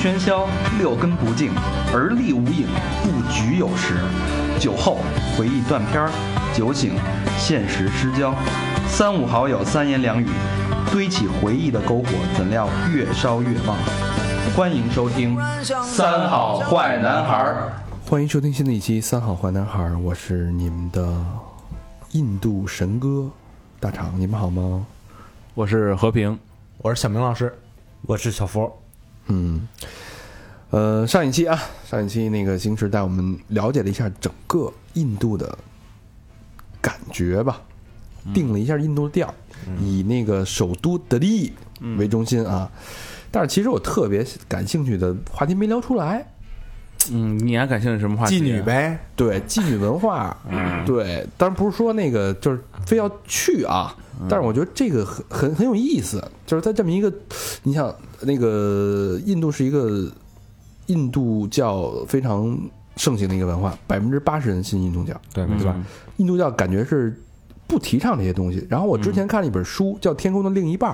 喧嚣，六根不净，而立无影，不局有时。酒后回忆断片儿，酒醒现实失焦。三五好友三言两语，堆起回忆的篝火，怎料越烧越旺。欢迎收听《三好坏男孩儿》。欢迎收听新的一期《三好坏男孩》，我是你们的印度神哥大厂，你们好吗？我是和平，我是小明老师，我是小佛。嗯，呃，上一期啊，上一期那个星驰带我们了解了一下整个印度的感觉吧，定了一下印度的调，以那个首都德里为中心啊。但是其实我特别感兴趣的话题没聊出来，嗯，你还感兴趣什么话题？妓女。呗，对妓女文化，对，当然不是说那个就是非要去啊，但是我觉得这个很很很有意思，就是在这么一个，你想那个印度是一个印度教非常盛行的一个文化，百分之八十人信印度教，对嗯对吧？印度教感觉是不提倡这些东西。然后我之前看了一本书，叫《天空的另一半》，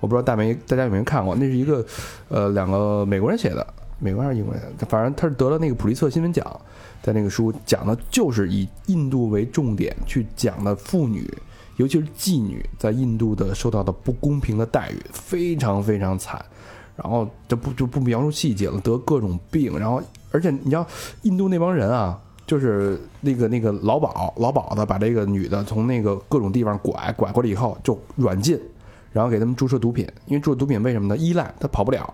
我不知道大没大家有没有看过，那是一个呃两个美国人写的，美国还是英国人，反正他是得了那个普利策新闻奖，在那个书讲的就是以印度为重点去讲的妇女，尤其是妓女在印度的受到的不公平的待遇，非常非常惨。然后这不就不描述细节了，得各种病，然后而且你知道印度那帮人啊，就是那个那个老鸨老鸨子把这个女的从那个各种地方拐拐过来以后就软禁，然后给他们注射毒品，因为注射毒品为什么呢？依赖他跑不了。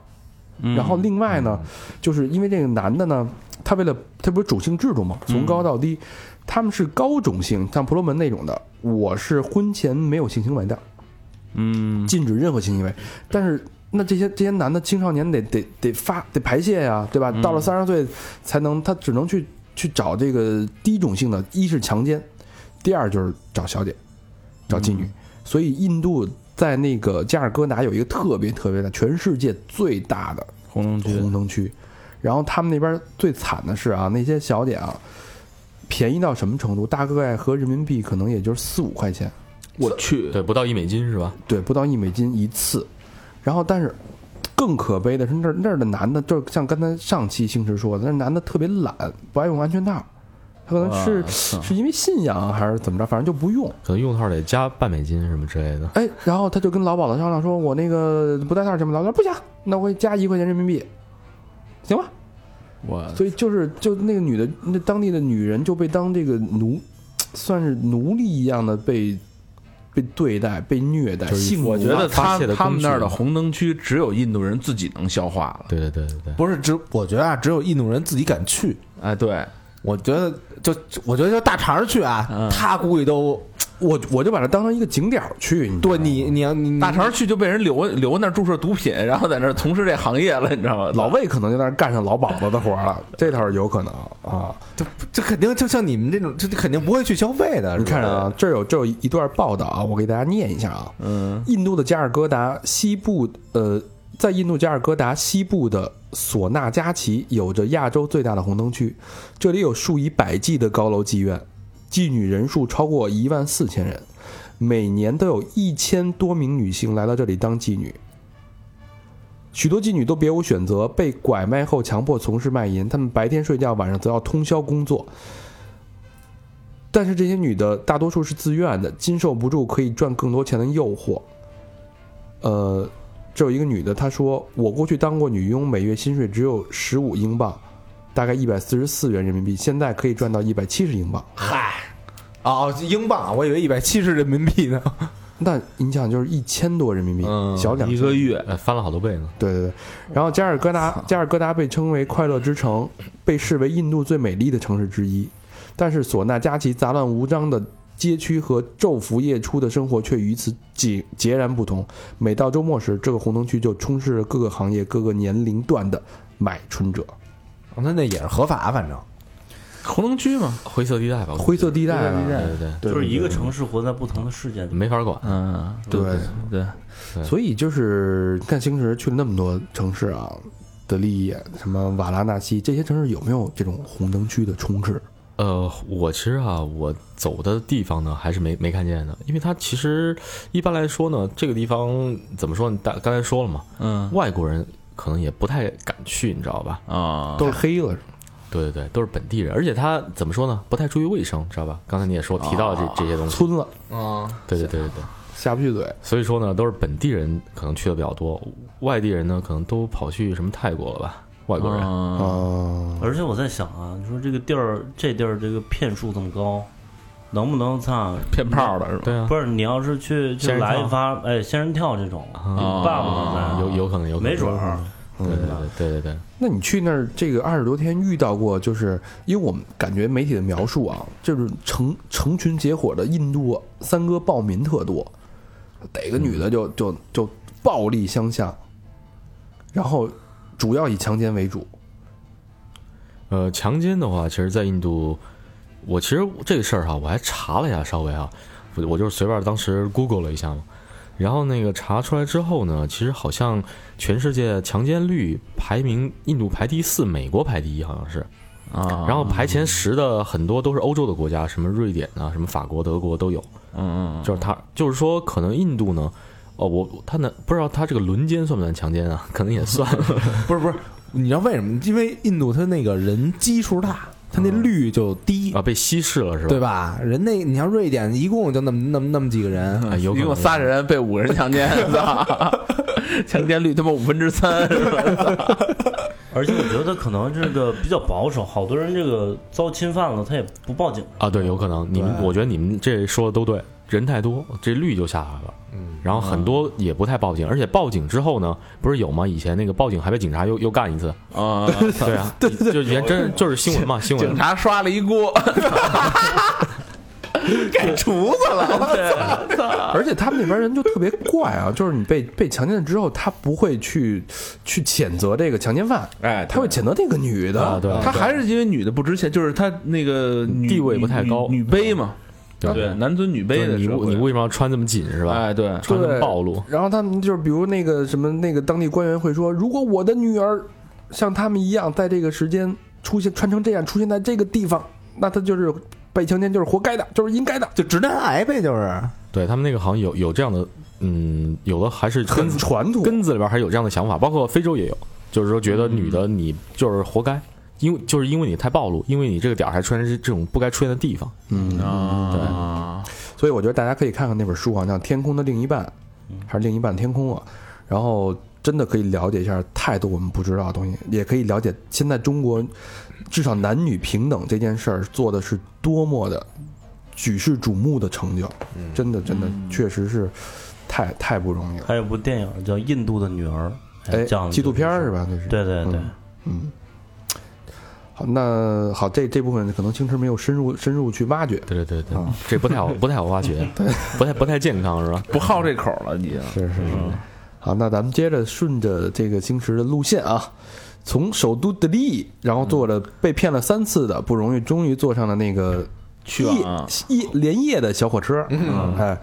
然后另外呢，就是因为这个男的呢，他为了他不是种姓制度嘛，从高到低，他们是高种性，像婆罗门那种的，我是婚前没有性行为的，嗯，禁止任何性行为。但是那这些这些男的青少年得得得发得排泄呀，对吧？到了三十岁才能，他只能去去找这个低种性的，一是强奸，第二就是找小姐，找妓女。所以印度在那个加尔各答有一个特别特别的，全世界最大的红灯区红灯区。然后他们那边最惨的是啊，那些小姐啊，便宜到什么程度？大概合人民币可能也就是四五块钱。我去，对，不到一美金是吧？对，不到一美金一次。然后，但是更可悲的是，那儿那儿的男的，就是像刚才上期星驰说的，那男的特别懒，不爱用安全套。他可能是是因为信仰还是怎么着，反正就不用。可能用套得加半美金什么之类的。哎，然后他就跟老鸨子商量说：“我那个不带套行吗？”老鸨说：“不行，那我给加一块钱人民币，行吧？”我所以就是就那个女的，那当地的女人就被当这个奴，算是奴隶一样的被被对待、被虐待。就我觉得他他们那儿的红灯区只有印度人自己能消化了。对对对对对，不是只，我觉得啊，只有印度人自己敢去。哎，对，我觉得就我觉得就大肠去啊，嗯他估计都我我就把它当成一个景点儿去。你知道吗对你，你要你大肠去就被人留留那儿注射毒品，然后在那儿从事这行业了，你知道吗？老魏可能就在那儿干上老鸨子的活儿了，这倒是有可能啊。这这肯定就像你们这种，这这肯定不会去消费的。你看着啊，这儿有这儿有一段报道啊，我给大家念一下啊。嗯，印度的加尔各答西部，呃，在印度加尔各答西部的索纳加奇有着亚洲最大的红灯区，这里有数以百计的高楼妓院，妓女人数超过一万四千人，每年都有一千多名女性来到这里当妓女。许多妓女都别无选择，被拐卖后强迫从事卖淫，她们白天睡觉，晚上则要通宵工作。但是这些女的大多数是自愿的，经受不住可以赚更多钱的诱惑。呃，这有一个女的，她说：“我过去当过女佣，每月薪水只有十五英镑，大概一百四十四元人民币，现在可以赚到一百七十英镑。嗨，哦，英镑，我以为一百七十人民币呢。那你想，就是一千多人民币，嗯小两一个月，呃，翻了好多倍呢。对对对，然后加尔各答，加尔各答被称为快乐之城，被视为印度最美丽的城市之一。但是索纳加奇杂乱无章的街区和昼伏夜出的生活却与此截截然不同。每到周末时，这个红灯区就充斥着各个行业、各个年龄段的买春者。哦那那也是合法，反正红灯区嘛，灰色地带吧，灰色地带对对对就是一个城市活在不同的世界里，。没法管。嗯，对对，对所以就是看星驰去了那么多城市啊，德里、什么瓦拉纳西这些城市有没有这种红灯区的充斥？呃，我其实啊，我走的地方呢，还是没没看见的，因为它其实一般来说呢，这个地方怎么说呢？大刚才说了嘛，嗯，外国人可能也不太敢去，你知道吧？啊，都是黑了，对对对，都是本地人，而且他怎么说呢？不太注意卫生，知道吧？刚才你也说提到了这、这些东西，村子啊，对对对对对。下不去嘴。所以说呢，都是本地人可能去的比较多，外地人呢可能都跑去什么泰国了吧？外国人，啊，哦，而且我在想啊，你说这个地儿，这地儿这个骗术这么高，能不能操？骗炮的是吧？对啊，不是，你要是去去仙人跳来一发，哎，仙人跳这种，你办不能有有可能有可能。没准儿。对对对对对对，那你去那儿这个二十多天遇到过，就是因为我们感觉媒体的描述啊，就是成成群结伙的印度三哥暴民特多，逮个女的就就就暴力相向，然后主要以强奸为主。呃，强奸的话，其实，在印度，我其实这个事儿哈，我还查了一下，稍微啊，我我就是随便当时 Google 了一下嘛，然后那个查出来之后呢，其实好像全世界强奸率排名，印度排第四，美国排第一，好像是，啊，然后排前十的很多都是欧洲的国家，什么瑞典啊，什么法国、德国都有，嗯嗯，就是他，就是说，可能印度呢，哦，我他那不知道他这个轮奸算不算强奸啊？可能也算，不是不是，你知道为什么？因为印度他那个人基数大，他那率就低，啊，被稀释了是吧？对吧？人那你像瑞典，一共就那么那么那么几个人，啊，有可能一共仨人被五个人强奸，操强奸率他妈五分之三，是吧？而且我觉得可能这个比较保守，好多人这个遭侵犯了，他也不报警。啊，对，有可能。你们，我觉得你们这说的都对，人太多，这率就下来了。嗯，然后很多也不太报警，而且报警之后呢，不是有吗？以前那个报警还被警察又又干一次。啊，对啊，对对，就以前真是就是新闻嘛，新闻警。察刷了一锅，给厨子了，而且他们那边人就特别怪啊，就是你被被强奸了之后，他不会去去谴责这个强奸犯，哎，他会谴责那个女的。啊，对，他还是因为女的不值钱，就是他那个地位不太高女女卑嘛，对对，男尊女卑的你社会。你为什么要穿这么紧是吧？哎，对，穿这么暴露。然后他们就是比如那个什么那个当地官员会说，如果我的女儿像他们一样在这个时间出现穿成这样出现在这个地方，那他就是被强奸，就是活该的，就是应该的，就直男癌呗，就是。对他们那个好像有有这样的，嗯，有的还是根很传统。根子里边还有这样的想法，包括非洲也有，就是说觉得女嗯。的你就是活该，因为就是因为你太暴露，因为你这个点儿还出现这这种不该出现的地方。嗯，啊，所以我觉得大家可以看看那本书啊，像《天空的另一半》，还是另一半天空啊，然后真的可以了解一下太多我们不知道的东西，也可以了解现在中国至少男女平等这件事儿做的是多么的举世瞩目的成就，真的真的确实是太太不容易了。还有部电影叫《印度的女儿》，哎讲，纪录片儿是吧？那是对对对，嗯。好，那好，这这部分可能青池没有深入深入去挖掘，对对对对，啊这不太好，不太好挖掘，不太不太健康是吧？不好这口了，已经。是是是。好，那咱们接着顺着这个青池的路线啊，从首都德里，然后坐着被骗了三次的不容易，终于坐上了那个去夜啊夜连夜的小火车，嗯，哎，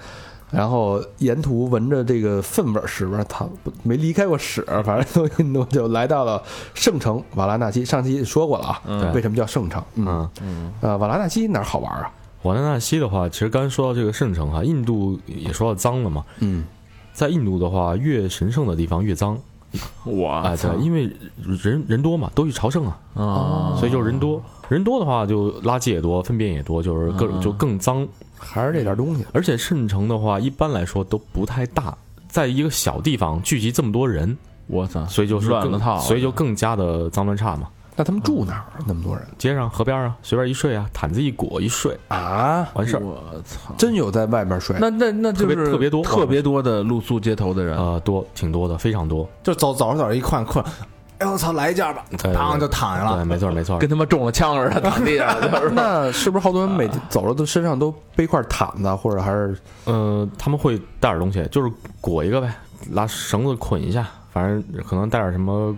然后沿途闻着这个粪味儿屎味儿，他没离开过屎，反正从印度就来到了圣城瓦拉纳西。上期说过了啊，嗯。为什么叫圣城？嗯，嗯，呃，瓦拉纳西哪儿好玩啊？瓦拉纳西的话，其实刚才说到这个圣城哈，印度也说到脏了嘛，嗯，在印度的话，越神圣的地方越脏。我啊，对，因为人人多嘛，都去朝圣啊，啊，所以就是人多，人多的话就垃圾也多，粪便也多，就是各种就更脏。还是这点东西。而且圣城的话，一般来说都不太大，在一个小地方聚集这么多人，我操，所以就是乱了套所以就更加的脏乱差嘛。那他们住哪儿啊？那么多人街上、河边啊，随便一睡啊，毯子一裹一睡，啊？完事儿。我操，真有在外边睡？那那那就是特别特别多特别多的露宿街头的人，呃，多挺多的，非常多。就早早上早上一看困，哎我操，来一件吧，对当就躺下对，了。没错没错。跟他妈中了枪似的躺地上，就是那是不是好多人每天走了都身上都背块毯子，或者还是呃，他们会带点东西，就是裹一个呗，拿绳子捆一下，反正可能带点什么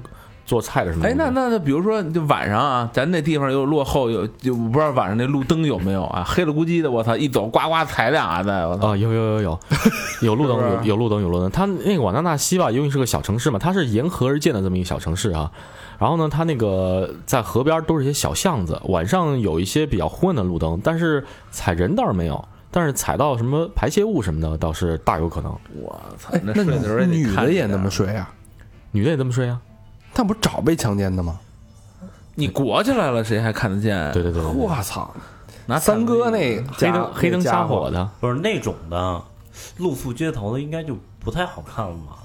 做菜的什么东哎，那那那，比如说，就晚上啊，咱那地方又落后，有就我不知道晚上那路灯有没有啊？黑了咕叽的，我操，一走呱呱踩俩啊在，我操，啊，有有有有，有路灯，有有路灯，有路灯。它那个瓦纳纳西吧，因为是个小城市嘛，它是沿河而建的这么一个小城市啊。然后呢，它那个在河边都是一些小巷子，晚上有一些比较昏暗的路灯，但是踩人倒是没有，但是踩到什么排泄物什么的倒是大有可能。我操哎，，那睡的时候女的也那么睡啊？女的也这么睡啊？他不是找被强奸的吗？你裹起来了，谁还看得见？对对对我操！拿三哥那黑灯黑灯瞎火，的，不是那种的，露宿街头的应该就不太好看了吧？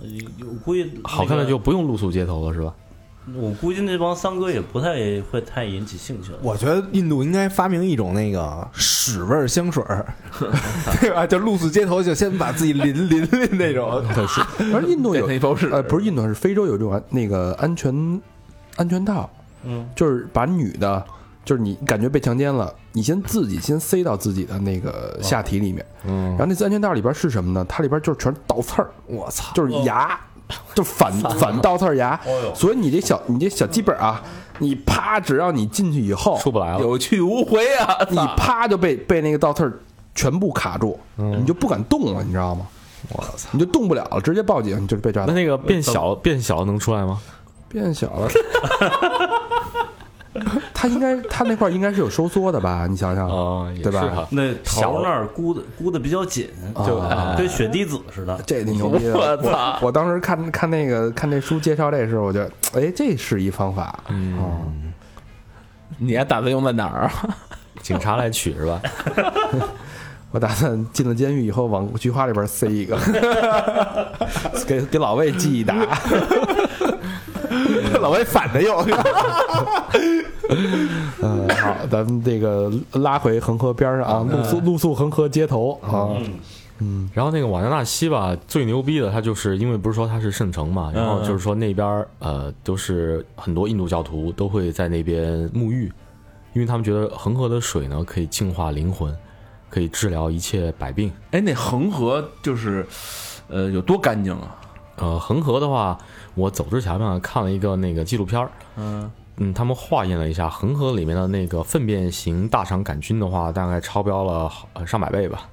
呃我估计好看的就不用露宿街头了，是吧？我估计那帮三哥也不太会太引起兴趣了。我觉得印度应该发明一种那个屎味儿香水儿，对吧？就露宿街头，就先把自己淋淋 淋那种。而印度有变成一包屎呃，不是印度，是非洲有这种安那个安全安全套，嗯，就是把女的，就是你感觉被强奸了，你先自己先塞到自己的那个下体里面，嗯然后那次安全套里边是什么呢？它里边就是全是倒刺儿，我操！就是牙，就反反倒刺儿牙所以你这小你这小鸡本儿啊，你啪，只要你进去以后，出不来了。有去无回啊！你啪就被被那个倒刺儿全部卡住，嗯你就不敢动了，你知道吗？我操，你就动不了了，直接报警，你就是被抓。那那个变小变小能出来吗？变小了，他应该他那块儿应该是有收缩的吧？你想想，哦，对吧那头那儿箍的箍的比较紧，就跟血滴子似的。这挺牛逼 的。我操我！当时看看那个看那书介绍这时候，我觉得，哎，这是一方法。嗯，你还打算用在哪儿啊？警察来取是吧？我打算进了监狱以后往菊花里边塞一个，给给老魏寄一打。老魏反着用，嗯，好，咱们这个拉回恒河边上啊，露宿露宿恒河街头啊，嗯。然后那个瓦加纳西吧，最牛逼的，他就是因为不是说他是圣城嘛，然后就是说那边儿呃都是很多印度教徒都会在那边沐浴，因为他们觉得恒河的水呢可以净化灵魂，可以治疗一切百病。哎，那恒河就是，呃，有多干净啊？呃，恒河的话，我走之前呢看了一个那个纪录片儿，嗯，嗯，他们化验了一下恒河里面的那个粪便型大肠杆菌的话，大概超标了上百倍吧，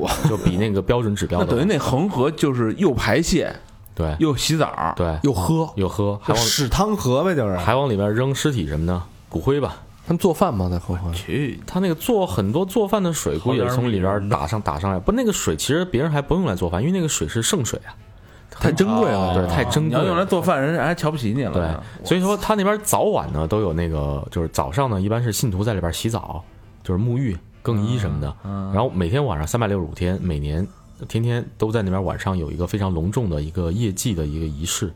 哇，就比那个标准指标那 等于那恒河就是又排泄对又洗澡，对又喝，又喝，还往屎汤河呗，就是。还往里面扔尸体什么的骨灰吧。他们做饭吗？在恒河？去他那个做很多做饭的水，估计也是从里边打上打上来。不，那个水其实别人还不用来做饭，因为那个水是圣水啊，太珍贵了，对，太珍你要。用来做饭，人家还瞧不起你了。对，所以说他那边早晚呢都有那个，就是早上呢一般是信徒在里边洗澡，就是沐浴、更衣什么的。然后每天晚上三百六十五天，每年天天都在那边晚上有一个非常隆重的一个夜祭的一个仪式，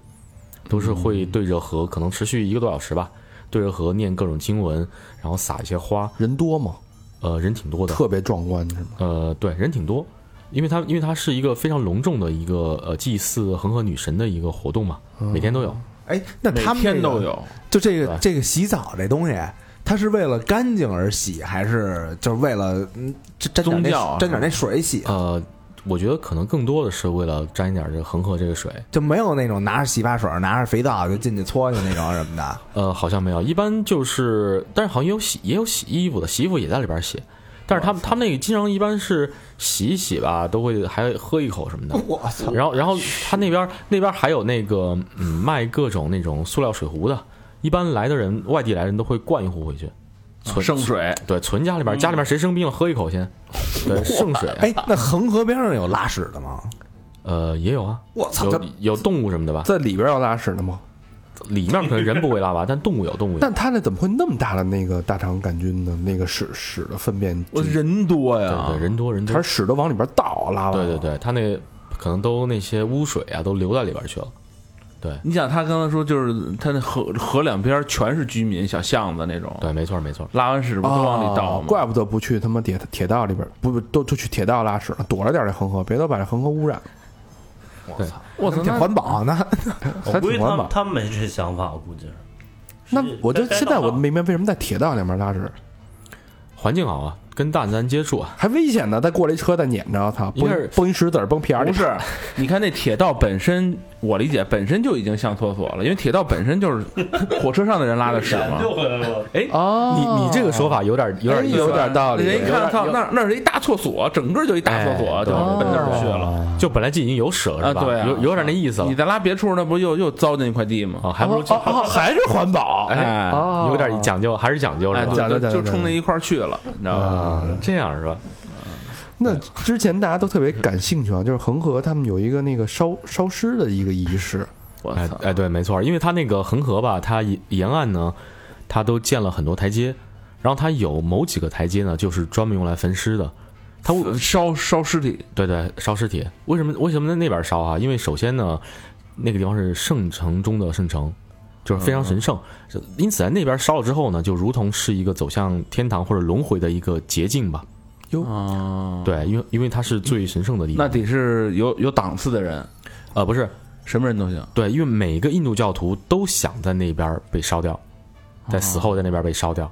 都是会对着河，可能持续一个多小时吧，对着河念各种经文，然后撒一些花，人多吗？呃，人挺多的，特别壮观是吗？呃，对，人挺多，因为它因为它是一个非常隆重的一个呃祭祀恒河女神的一个活动嘛，每天都有。哎，那他们这个天都有。就这个这个洗澡这东西，它是为了干净而洗，还是就是为了嗯沾沾点那宗啊沾点那水洗？呃，我觉得可能更多的是为了沾一点这个恒河这个水。就没有那种拿着洗发水、拿着肥皂就进去搓去那种什么的。呃，好像没有，一般就是，但是好像也有洗也有洗衣服的，洗衣服也在里边洗。但是他们他们那个经常一般是洗一洗吧，都会还喝一口什么的。我操！然后然后他那边那边还有那个嗯卖各种那种塑料水壶的，一般来的人外地来的人都会灌一壶回去，存圣水，对，存家里边，家里边谁生病了喝一口先。对，圣水，哎，那恒河边上有拉屎的吗？呃，也有啊，我操！有有动物什么的吧？在里边要拉屎的吗？里面可能人不会拉吧，但动物有，动物有。但他那怎么会那么大的那个大肠杆菌呢？那个屎屎的粪便，我人多呀，对对，人多人多他。屎都往里边倒，拉完了对对对，他那可能都那些污水啊，都流到里边去了。对你想他刚才说，就是他那河河两边全是居民小巷子那种，对，没错没错。拉完屎不都往里倒哦吗？怪不得不去他妈铁铁道里边，不不都都去铁道拉屎了，躲着点这恒河，别都把这恒河污染。对，我操，我挺那环保那。我估计他们还环保。他们没这想法，我估计是。那我就现在我明白为什么在铁道两边拉屎环境好啊，跟大自然接触啊。还危险呢？再过来一车再撵着，我操，崩崩一石子儿崩屁眼里。不是，你看那铁道本身，我理解本身就已经像厕所了，因为铁道本身就是火车上的人拉的屎嘛。就回来了。哎，哦，你你这个说法有点有点意思哎有点道理。人一看，操，那那是一大厕所，整个就一大厕所，哎就哦奔那儿去了。就本来就已经有屎了是吧？啊对啊有有点那意思了你。再拉别处，那不又又糟践一块地吗？啊，还不如还是环保。哎，哦有点讲究，还是讲究哎，是吧？讲究就就讲究冲那一块去了，你知道吧？啊，这样是吧？那之前大家都特别感兴趣啊，就是恒河他们有一个那个烧烧尸的一个仪式，我操！哎哎，对，没错，因为它那个恒河吧，它沿沿岸呢，它都建了很多台阶，然后它有某几个台阶呢，就是专门用来焚尸的。它烧烧尸体，对对烧尸体，为什么为什么在那边烧啊？因为首先呢，那个地方是圣城中的圣城，就是非常神圣，因此在那边烧了之后呢，就如同是一个走向天堂或者轮回的一个捷径吧。哦，对，因为因为它是最神圣的地方。那得是有有档次的人，呃不是，什么人都行。对，因为每个印度教徒都想在那边被烧掉，在死后在那边被烧掉。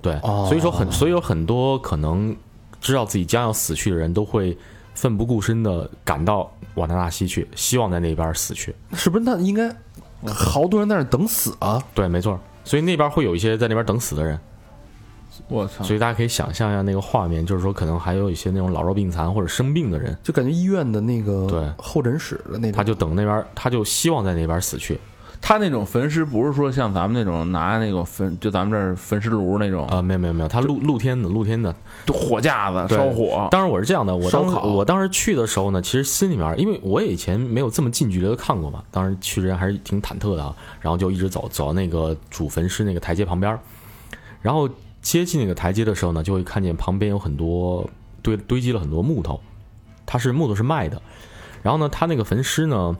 对，所以说很，所以有很多可能知道自己将要死去的人都会奋不顾身的赶到瓦纳纳西去，希望在那边死去。是不是？那应该好多人在那儿等死啊！对，没错。所以那边会有一些在那边等死的人，我操！所以大家可以想象一下那个画面，就是说可能还有一些那种老弱病残或者生病的人，就感觉医院的那个对候诊室的那种，他就等那边，他就希望在那边死去。他那种焚尸不是说像咱们那种拿那种焚，就咱们这儿焚尸炉那种，啊、没有没有没有，他露露天的露天的，就火架子烧火。当然我是这样的，我当烤我当时去的时候呢，其实心里面，因为我也以前没有这么近距离的看过嘛，当时去之前还是挺忐忑的啊。然后就一直走走到那个主焚尸那个台阶旁边儿，然后接近那个台阶的时候呢，就会看见旁边有很多堆堆积了很多木头，它是木头是卖的。然后呢，他那个焚尸呢，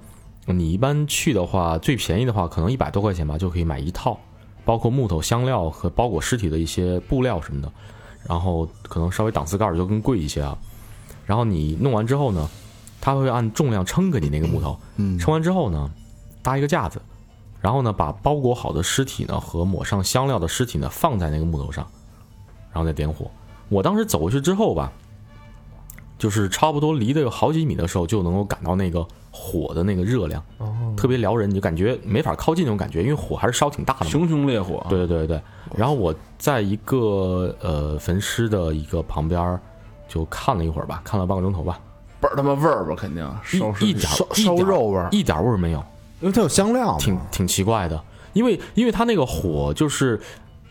你一般去的话，最便宜的话可能一百多块钱吧，就可以买一套，包括木头、香料和包裹尸体的一些布料什么的。然后可能稍微档次高儿就更贵一些啊。然后你弄完之后呢，他会按重量称给你那个木头，嗯，称完之后呢，搭一个架子，然后呢把包裹好的尸体呢和抹上香料的尸体呢放在那个木头上，然后再点火。我当时走过去之后吧，就是差不多离得有好几米的时候，就能够感到那个火的那个热量，特别撩人，你就感觉没法靠近那种感觉，因为火还是烧挺大的。熊熊烈火，对对对对，然后我在一个呃焚尸的一个旁边儿就看了一会儿吧，看了半个钟头吧，倍儿他妈味儿吧，肯定烧一一点烧烧一点肉味儿一点味儿没有，因为它有香料嘛，挺挺奇怪的，因为因为它那个火就是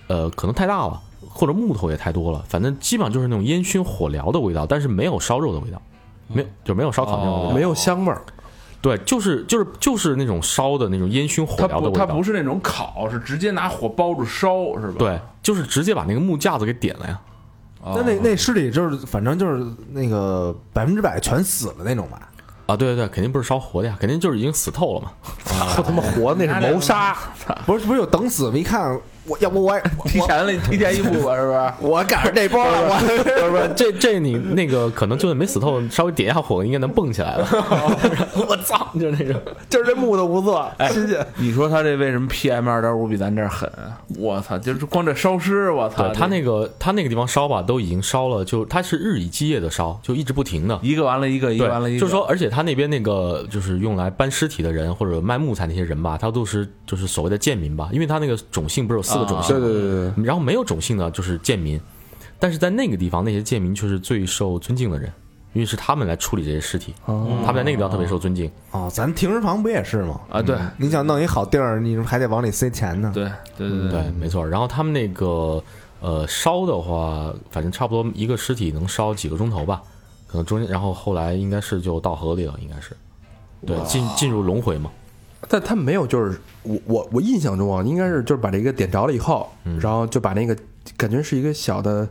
呃可能太大了，或者木头也太多了，反正基本上就是那种烟熏火燎的味道，但是没有烧肉的味道，没有就没有烧烤那种味道，哦没有香味儿，对，就是就是就是那种烧的那种烟熏火它不燎的味道，它不是那种烤，是直接拿火包着烧，是吧？对，就是直接把那个木架子给点了呀。哦，那那那尸体就是反正就是那个百分之百全死了那种吧？啊，对对对，肯定不是烧活的呀，肯定就是已经死透了嘛。我他妈活的那是谋杀，不是不是有等死吗？一看我要不我 也提前了提前一步吧，是不是？我赶上这波了，我不是不是，这这你那个可能就算没死透，稍微点一下火，应该能蹦起来了。我操，就是那种。就是这木头不错，新鲜。你说他这为什么 PM 二点五比咱这儿狠啊？我操，就是光这烧尸，我操，他那个他那个地方烧吧，都已经烧了，就他是日以继夜的烧，就一直不停的。一个完了一个，一个完了一，个，就是说，而且他那边那个就是用来搬尸体的人或者卖木材那些人吧，他都是就是所谓的贱民吧，因为他那个种姓不是有四个种姓对，对对对，然后没有种姓的就是贱民，但是在那个地方，那些贱民却是最受尊敬的人，因为是他们来处理这些尸体，哦他们在那个地方特别受尊敬。哦，咱停尸房不也是吗？啊，对你想弄一好地儿，你还得往里塞钱呢。对对对对，没错。然后他们那个呃烧的话，反正差不多一个尸体能烧几个钟头吧，可能中间，然后后来应该是就到河里了，应该是，对，进进入轮回嘛。但他们没有，就是我我我印象中啊，应该是就是把这个点着了以后，然后就把那个感觉是一个小的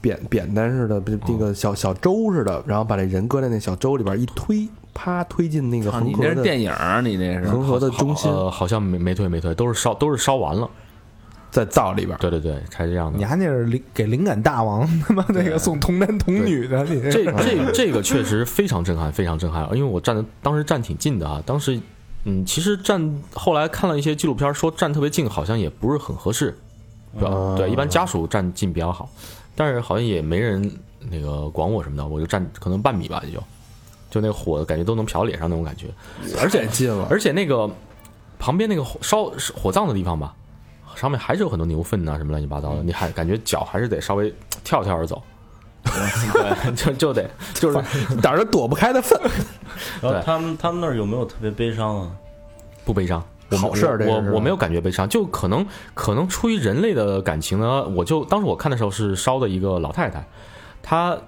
扁扁担似的，不是那个小小舟似的，然后把这人搁在那小舟里边一推，啪推进那个操，你那是恒河电影儿，你那是。恒河的中心，呃，好像没没推没推，都是烧都是烧完了。在灶里边。对对对，才这样的。你还那是灵给灵感大王他妈那个送童男童女的，你这这这个确实非常震撼，非常震撼，因为我站的当时站挺近的啊，当时嗯，其实站后来看了一些纪录片，说站特别近好像也不是很合适，对吧？对，一般家属站近比较好，但是好像也没人那个管我什么的，我就站可能半米吧，也就就那个火感觉都能瞟脸上那种感觉，而且太近了，而且那个旁边那个火烧火葬的地方吧，上面还是有很多牛粪呐、什么乱七八糟的，你还感觉脚还是得稍微跳跳着走，对，就就得就是哪儿都躲不开的粪。然后对他们他们那儿有没有特别悲伤啊？不悲伤。我好事儿我我没有感觉悲伤，就可能可能出于人类的感情呢，我就当时我看的时候是烧的一个老太太，她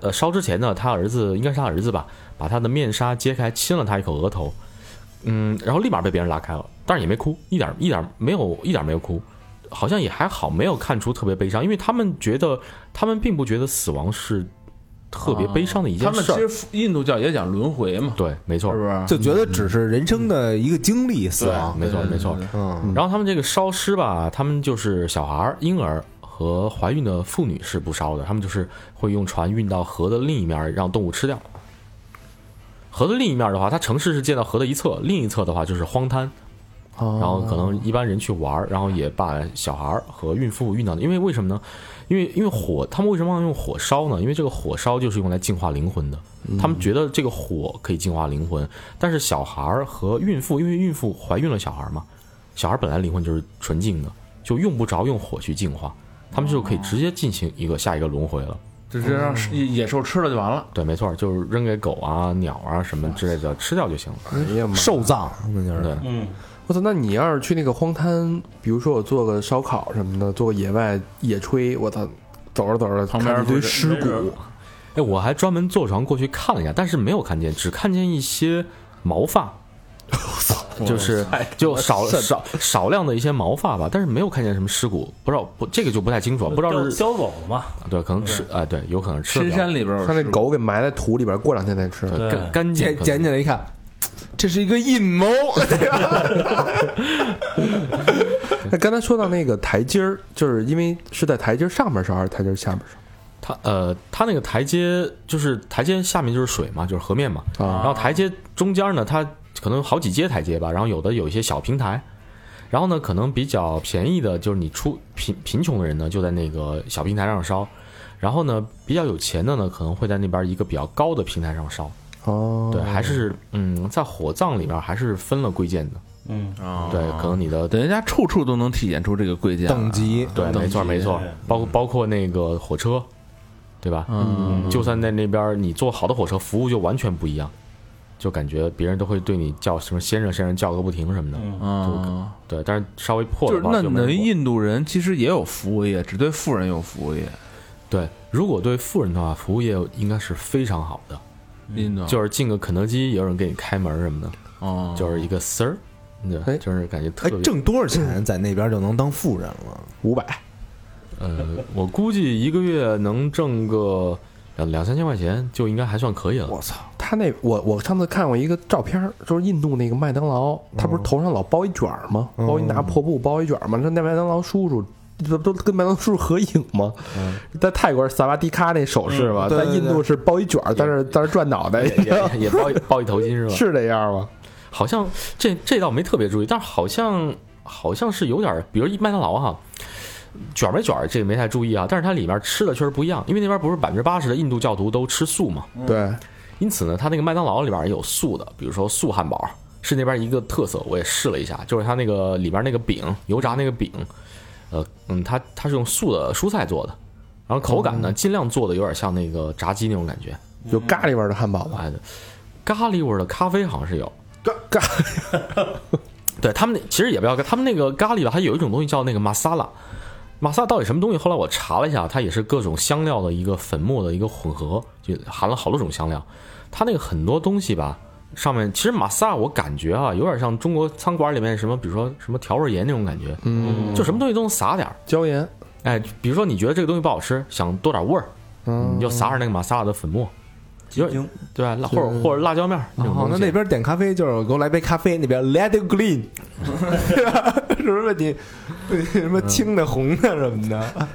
呃烧之前呢，她儿子应该是她儿子吧，把她的面纱揭开亲了她一口额头，嗯，然后立马被别人拉开了，但是也没哭，一点一点没有一点没有哭，好像也还好，没有看出特别悲伤，因为他们觉得他们并不觉得死亡是特别悲伤的一件他们事儿。其实印度教也讲轮回嘛，对，没错是，不是？就觉得只是人生的一个经历，死对亡。没错，没错。然后他们这个烧尸吧，他们就是小孩儿、婴儿和怀孕的妇女是不烧的，他们就是会用船运到河的另一面，让动物吃掉。河的另一面的话，它城市是建到河的一侧，另一侧的话就是荒滩，然然后可能一般人去玩儿，然后也把小孩儿和孕妇运到，因为为什么呢？因为因为火，他们为什么要用火烧呢？因为这个火烧就是用来净化灵魂的，他们觉得这个火可以净化灵魂，但是小孩儿和孕妇，因为孕妇怀孕了小孩儿嘛，小孩儿本来灵魂就是纯净的，就用不着用火去净化，他们就可以直接进行一个下一个轮回了。直接让野野兽吃了就完了。对，没错，就是扔给狗啊、鸟啊什么之类的吃掉就行了。哎呀妈！受葬那就是对，嗯，我操，那你要是去那个荒滩，比如说我做个烧烤什么的，做个野外野炊，我操，走着走着旁边一堆尸骨，哎，我还专门坐船过去看了一下，但是没有看见，只看见一些毛发，就是就少少少量的一些毛发吧，但是没有看见什么尸骨，不知道不这个就不太清楚，不知道是叼叼走了嘛？对，可能吃哎对，有可能吃深了山里边他那狗给埋在土里边，过两天再吃。干干净捡捡起来一看，这是一个阴谋。那 刚才说到那个台阶儿，就是因为是在台阶儿上面烧还是台阶儿下面烧它呃，它那个台阶就是台阶下面就是水嘛，就是河面嘛，啊？然后台阶中间呢，它可能好几阶台阶吧，然后有的有一些小平台，然后呢，可能比较便宜的，就是你出贫贫穷的人呢，就在那个小平台上烧，然后呢，比较有钱的呢，可能会在那边一个比较高的平台上烧。哦，对，还是嗯，在火葬里边还是分了贵贱的。嗯，啊对，可能你的等人家处处都能体现出这个贵贱等级对，没错没错，包括包括那个火车，对吧？嗯，就算在那边你坐好的火车，服务就完全不一样，就感觉别人都会对你叫什么先生先生叫个不停什么的。嗯，对，但是稍微破就是的话那等于就没人印度人其实也有服务业，只对富人有服务业。对，如果对富人的话，服务业应该是非常好的，印度就是进个肯德基，有人给你开门什么的，哦，就是一个对，哎就是感觉特哎别。，挣多少钱在那边就能当富人了？五百，呃，我估计一个月能挣个两两三千块钱，就应该还算可以了。我操！他那我我上次看过一个照片，就是印度那个麦当劳，他不是头上老包一卷儿吗？包一拿破布包一卷儿吗？那那麦当劳叔叔。这不都跟麦当劳叔叔合影吗？在泰国是萨瓦迪卡那手势嘛，嗯对对在印度是包一卷儿，在那在那转脑袋，也也也包一包一头巾是吧？是这样吗？好像这这倒没特别注意，但是好像好像是有点儿，比如一麦当劳哈，卷儿没卷儿这个没太注意啊，但是它里面吃的确实不一样，因为那边不是百分之八十的印度教徒都吃素嘛，对，因此呢，它那个麦当劳里边也有素的，比如说素汉堡是那边一个特色，我也试了一下，就是它那个里边那个饼，油炸那个饼，呃嗯，它它是用素的蔬菜做的，然后口感呢尽量做的有点像那个炸鸡那种感觉，有咖喱味儿的汉堡吧？哎，咖喱味儿的咖啡好像是有。咖咖 对他们那其实也不要他们那个咖喱吧，它有一种东西叫那个玛莎拉，玛莎拉到底什么东西？后来我查了一下，它也是各种香料的一个粉末的一个混合，就含了好多种香料。它那个很多东西吧，上面其实玛莎拉我感觉啊，有点像中国餐馆里面什么，比如说什么调味盐那种感觉，嗯，就什么东西都能撒点儿。椒盐，哎，比如说你觉得这个东西不好吃，想多点味儿，嗯你就撒点那个马萨拉的粉末，有精对吧？辣或者或者辣椒面儿那种哦，那那边点咖啡就是给我来杯咖啡，那边 Let it green，是不是问题？什么青的、红的什么的？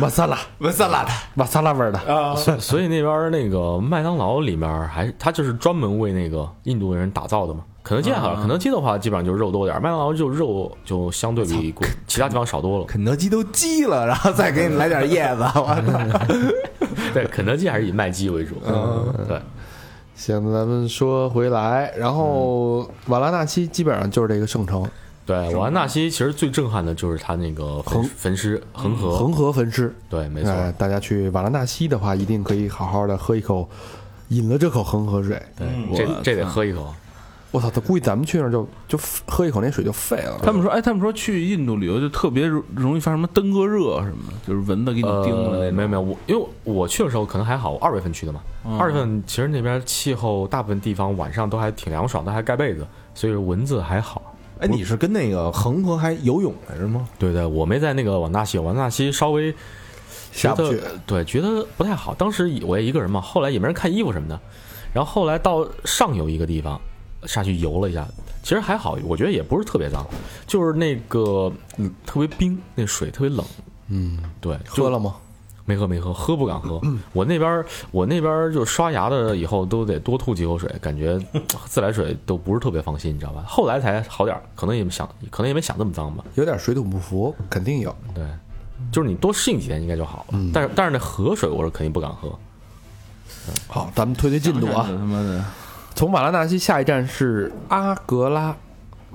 玛莎拉，温萨拉的玛莎拉味儿的，啊，所所以那边那个麦当劳里面还，它就是专门为那个印度人打造的嘛。肯德基还好，肯德基的话基本上就是肉多点儿，麦当劳就肉就相对比其他地方少多了。肯德基都鸡了，然后再给你来点叶子，我操！对，肯德基还是以卖鸡为主。嗯，对，行，咱们说回来，然后瓦拉纳西基本上就是这个圣城，对，瓦拉纳西其实最震撼的就是它那个焚焚尸恒河，恒河焚尸。对，没错。哎，大家去瓦拉纳西的话，一定可以好好的喝一口，饮了这口恒河水。对，嗯这这得喝一口。我操，他估计咱们去那儿就就喝一口那水就废了。他们说，哎，他们说去印度旅游就特别容容易发什么登革热什么的，就是蚊子给你叮的那呃，没有没有，我因为我去的时候可能还好，我二月份去的嘛。嗯二月份其实那边气候大部分地方晚上都还挺凉爽的，还盖被子，所以蚊子还好。哎，你是跟那个恒河还游泳来着吗？对对，我没在那个瓦纳西，瓦纳西稍微下不去对，觉得不太好。当时我也一个人嘛，后来也没人看衣服什么的。然后后来到上游一个地方下去游了一下，其实还好，我觉得也不是特别脏，就是那个嗯特别冰，那水特别冷。嗯，对，喝了吗？没喝没喝，喝不敢喝。我那边儿我那边儿就刷牙的，以后都得多吐几口水，感觉 自来水都不是特别放心，你知道吧？后来才好点儿，可能也没想，可能也没想这么脏吧。有点水土不服，肯定有。对，就是你多适应几天应该就好了。但是但是那河水我是肯定不敢喝。好，咱们推推进度啊。他妈的，从马拉纳西下一站是阿格拉，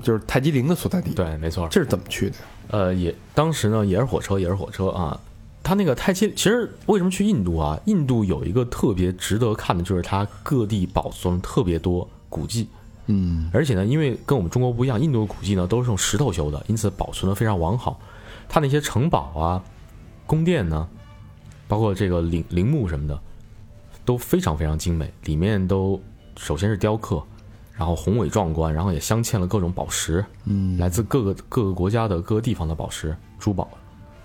就是泰姬陵的所在地。，对，没错。这是怎么去的？呃，也当时呢也是火车，也是火车啊。它那个泰姬，其实为什么去印度啊？印度有一个特别值得看的，就是它各地保存特别多古迹。嗯，而且呢，因为跟我们中国不一样，印度的古迹呢都是用石头修的，因此保存的非常完好。它那些城堡啊、宫殿呢，包括这个陵陵墓什么的，都非常非常精美，里面都首先是雕刻，然后宏伟壮观，然后也镶嵌了各种宝石，嗯来自各个各个国家的各个地方的宝石珠宝。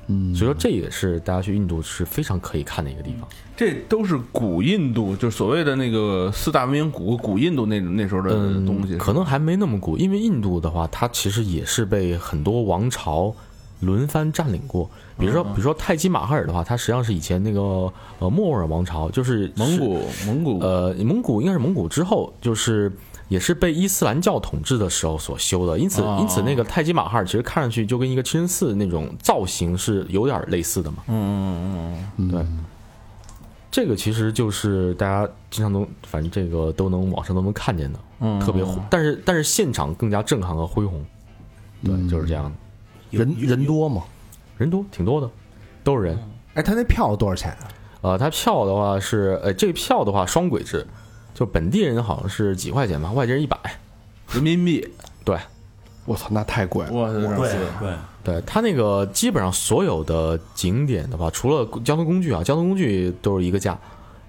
嗯，所以说这也是大家去印度是非常可以看的一个地方。这都是古印度，就是所谓的那个四大文明古古印度那那时候的嗯，东西，可能还没那么古，因为印度的话，它其实也是被很多王朝轮番占领过。比如说，比如说泰姬玛哈尔的话，它实际上是以前那个呃莫尔王朝，就是蒙古蒙古呃蒙古应该是蒙古之后，就是也是被伊斯兰教统治的时候所修的。因此，哦因此那个泰姬玛哈尔其实看上去就跟一个清真寺那种造型是有点类似的嘛。嗯嗯嗯对，这个其实就是大家经常能，反正这个都能网上都能看见的。嗯，特别火，但是但是现场更加震撼和恢宏，对，就是这样的，人人多吗？人多挺多的，都是人。哎，他那票多少钱啊？呃，他票的话是，呃，这个票的话双轨制，就本地人好像是几块钱吧，外地人一百。人民币，对，我操，那太贵了。我对对，对他那个基本上所有的景点的话，除了交通工具啊，交通工具都是一个价，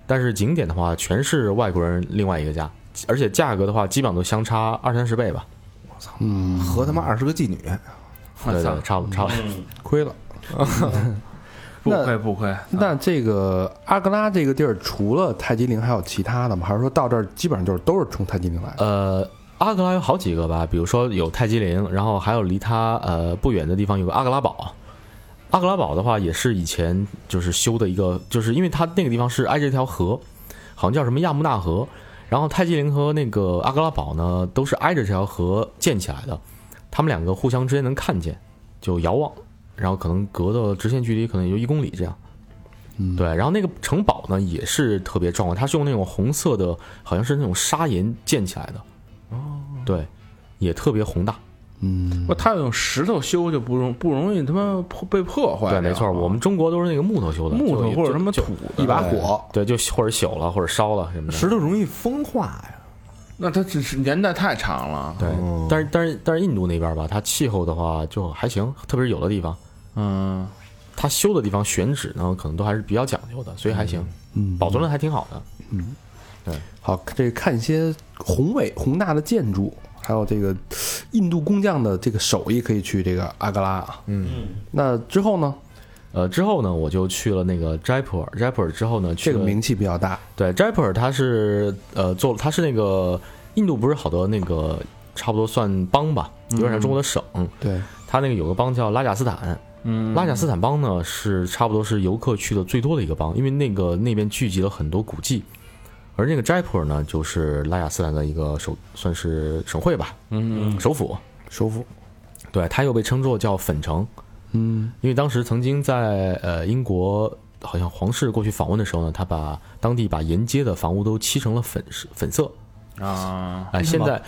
但是景点的话全是外国人另外一个价，而且价格的话基本上都相差二三十倍吧。我操。嗯，合他妈二十个妓女，对对，我操，差不差不亏了。不亏不亏，那这个阿格拉这个地儿，除了泰姬陵，还有其他的吗？还是说到这儿基本上就是都是冲泰姬陵来的？呃，阿格拉有好几个吧，比如说有泰姬陵，然后还有离它呃不远的地方有个阿格拉堡。阿格拉堡的话，也是以前就是修的一个，就是因为它那个地方是挨着一条河，好像叫什么亚穆纳河。然后泰姬陵和那个阿格拉堡呢，都是挨着这条河建起来的，他们两个互相之间能看见，就遥望，然后可能隔的直线距离可能也就一公里这样。嗯，对，然后那个城堡呢也是特别壮观，它是用那种红色的，好像是那种砂岩建起来的。哦，对，也特别宏大。嗯不，他用石头修就不容不容易他妈破被破坏对，没错，我们中国都是那个木头修的，木头或者什么土的一把火，对，就或者朽了或者烧了什么的。石头容易风化呀。那它只是年代太长了。对，但是但是但是印度那边吧，它气候的话就还行，特别是有的地方，嗯，它修的地方选址呢，可能都还是比较讲究的，所以还行，嗯，保存的还挺好的。嗯，对好，这个看一些宏伟宏大的建筑，还有这个印度工匠的这个手艺，可以去这个阿格拉啊。嗯，那之后呢？呃，之后呢，我就去了那个斋普尔，斋普尔之后呢，去这个名气比较大。对，斋普尔它是呃做它是那个印度不是好多那个差不多算邦吧，有点像中国的省。对，它那个有个邦叫拉贾斯坦，嗯，拉贾斯坦邦呢是差不多是游客去的最多的一个邦，因为那个那边聚集了很多古迹，而那个斋普尔呢就是拉贾斯坦的一个首算是省会吧，嗯首府。首府。对，它又被称作叫粉城，嗯因为当时曾经在呃英国好像皇室过去访问的时候呢，他把当地把沿街的房屋都漆成了粉粉色。啊，哎，现在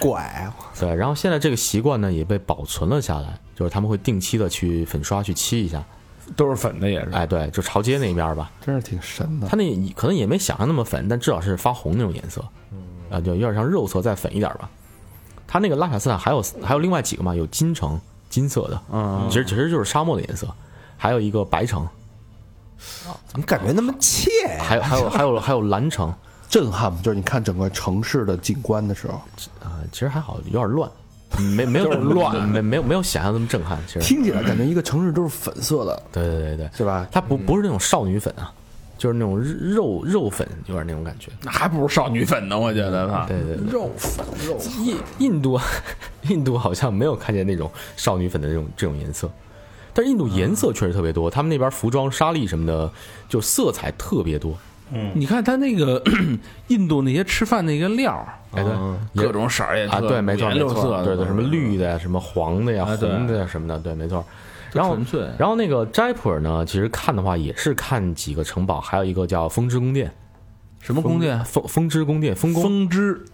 对，然后现在这个习惯呢也被保存了下来，就是他们会定期的去粉刷去漆一下。都是粉的也是。哎，对，就朝街那边吧，真是挺神的。他那可能也没想象那么粉，但至少是发红那种颜色，啊，就有点像肉色再粉一点吧。他那个拉贾斯坦还有还有另外几个嘛，有金城金色的，嗯，其实其实就是沙漠的颜色，还有一个白城，怎么感觉那么怯呀？还有还有还有还有蓝城，震撼吗？就是你看整个城市的景观的时候，啊、其实还好，有点乱，没没有 乱，没没有没有想象那么震撼，其实听起来感觉一个城市都是粉色的，对对对对，是吧？它不不是那种少女粉啊，就是那种肉肉粉，有点那种感觉。那还不如少女粉呢，我觉得他。对对对，肉粉肉粉，印印度 印度好像没有看见那种少女粉的这种这种颜色，但是印度颜色确实特别多，他们那边服装、纱丽什么的，就色彩特别多。嗯你看他那个 印度那些吃饭那个料儿，哎，对，各种色儿也啊，特对，没错，没错对对，什么绿的呀，什么黄的呀、红的呀什么的，对，没错。然后纯粹。然后那个斋普尔呢，其实看的话也是看几个城堡，还有一个叫风之宫殿，什么宫殿？风风之宫殿，风宫。风之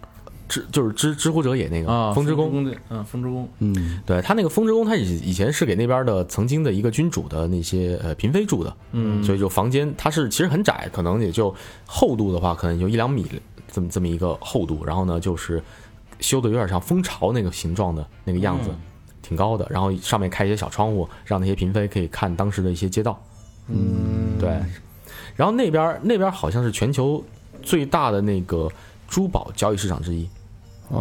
之就是知知乎者也那个啊，风之宫，宫殿，嗯，风之宫，嗯，对他那个风之宫，他以以前是给那边的曾经的一个君主的那些呃嫔妃住的，嗯，所以就房间它是其实很窄，可能也就厚度的话，可能也就一两米这么这么一个厚度，然后呢就是修的有点像蜂巢那个形状的那个样子，挺高的，然后上面开一些小窗户，让那些嫔妃可以看当时的一些街道，嗯，对，然后那边那边好像是全球最大的那个珠宝交易市场之一，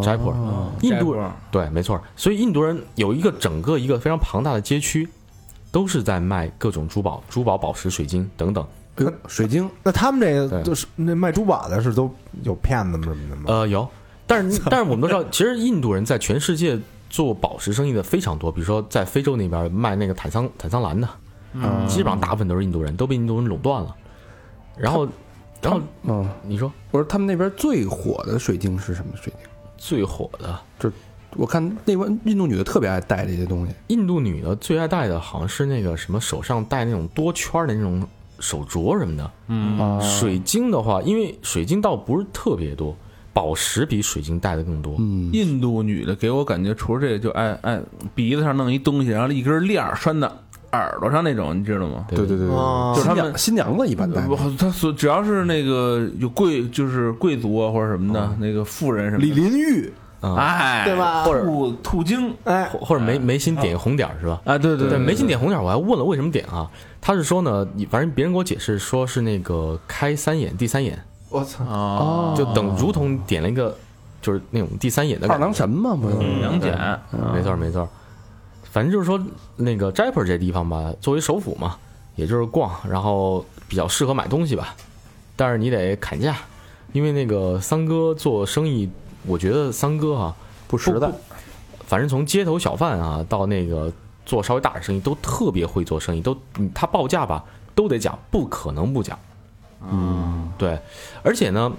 斋普尔，印度斋普尔对，没错。所以印度人有一个整个一个非常庞大的街区，都是在卖各种珠宝、珠宝、宝石、水晶等等。水晶那他们这个就是那卖珠宝的是都有骗子什么的吗？呃，有，但是 但是我们都知道，其实印度人在全世界做宝石生意的非常多，比如说在非洲那边卖那个坦桑坦桑蓝的，嗯基本上大部分都是印度人，都被印度人垄断了。然后，然后嗯，你说我说他们那边最火的水晶是什么水晶？最火的就我看那边印度女的特别爱戴这些东西，印度女的最爱戴的好像是那个什么手上戴那种多圈的那种手镯什么的。嗯，啊，水晶的话，因为水晶倒不是特别多，宝石比水晶戴的更多。嗯，印度女的给我感觉，除了这个，就爱爱鼻子上弄一东西，然后一根链儿拴在耳朵上那种，你知道吗？对对对对，哦。就是他们新娘子一般戴。不，他所只要是那个有贵，就是贵族啊或者什么的，那个富人什么李，林玉，啊、哎，对吧？或者兔兔精，哎，或或者眉眉心点红点儿是吧？啊，对对对，眉心点红点儿，我还问了为什么点啊？他是说呢，你反正别人给我解释说是那个开三眼，第三眼，我操，哦，就等如同点了一个就是那种第三眼的二感觉。郎神嘛，不是？杨戬，没错没错，反正就是说那个 Japer 这地方吧，作为首府嘛，也就是逛，然后比较适合买东西吧，但是你得砍价，因为那个三哥做生意，我觉得三哥哈、不实在，反正从街头小贩啊到那个做稍微大点生意，都特别会做生意，都嗯他报价吧都得讲，不可能不讲。嗯，对，而且呢，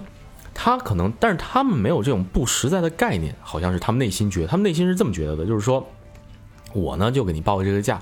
他可能，但是他们没有这种不实在的概念，好像是他们内心觉得，他们内心是这么觉得的，就是说，我呢就给你报这个价，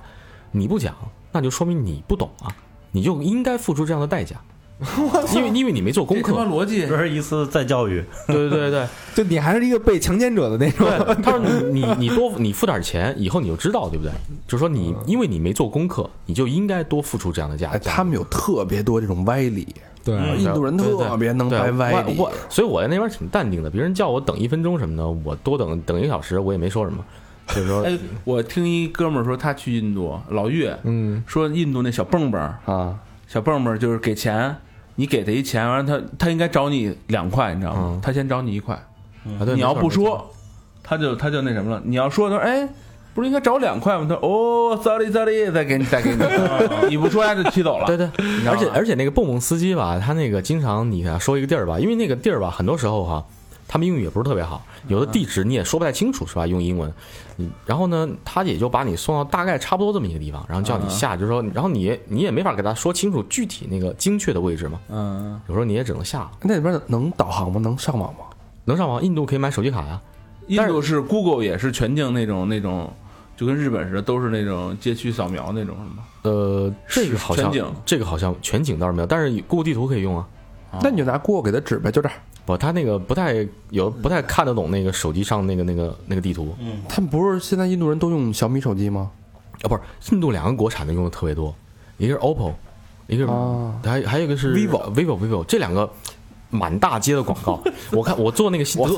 你不讲，那就说明你不懂啊，你就应该付出这样的代价，因为因为你没做功课。逻辑？这是一次再教育，对 对对。对，就你还是一个被强奸者的那种，对，他说你你你多你付点钱，以后你就知道，对不对？就是说你因为你没做功课，你就应该多付出这样的价。他们有特别多这种歪理，对。印度人特别能对掰歪理。我。所以我在那边挺淡定的，别人叫我等一分钟什么的，我多等等一个小时，我也没说什么。就是说，哎，我听一哥们儿说他去印度，老岳嗯，说印度那小蹦蹦儿，啊，小蹦蹦儿就是给钱，你给他一钱，完了他他应该找你两块，你知道吗嗯？他先找你一块，啊对你要不说，他就他就那什么了。你要说，他说哎，不是应该找两块吗？他说哦，sorry sorry，再给你再给你，你不说他就踢走了。对对，而且而且那个蹦蹦司机吧，他那个经常你给他说一个地儿吧，因为那个地儿吧，很多时候哈，他们英语也不是特别好，有的地址你也说不太清楚，是吧？用英文，嗯，然后呢，他也就把你送到大概差不多这么一个地方，然后叫你下，就是说，然后你你也没法给他说清楚具体那个精确的位置嘛，嗯，有时候你也只能下了。那边能导航吗？能上网吗？能上网，印度可以买手机卡呀、印度是 Google 也是全境那种那种，就跟日本似的，都是那种街区扫描那种，是吗？呃，这个好像全景这个好像全景倒是没有，但是 Google 地图可以用啊。那你就拿 Google 给他指呗，就这儿。不，他那个不太有不太看得懂那个手机上那个那个那个地图他们不是现在印度人都用小米手机吗？啊，不是印度两个国产的用的特别多，一个是 OPPO，一个是、啊还还有一个是 vivo vivo vivo 这两个满大街的广告。我看我坐那个我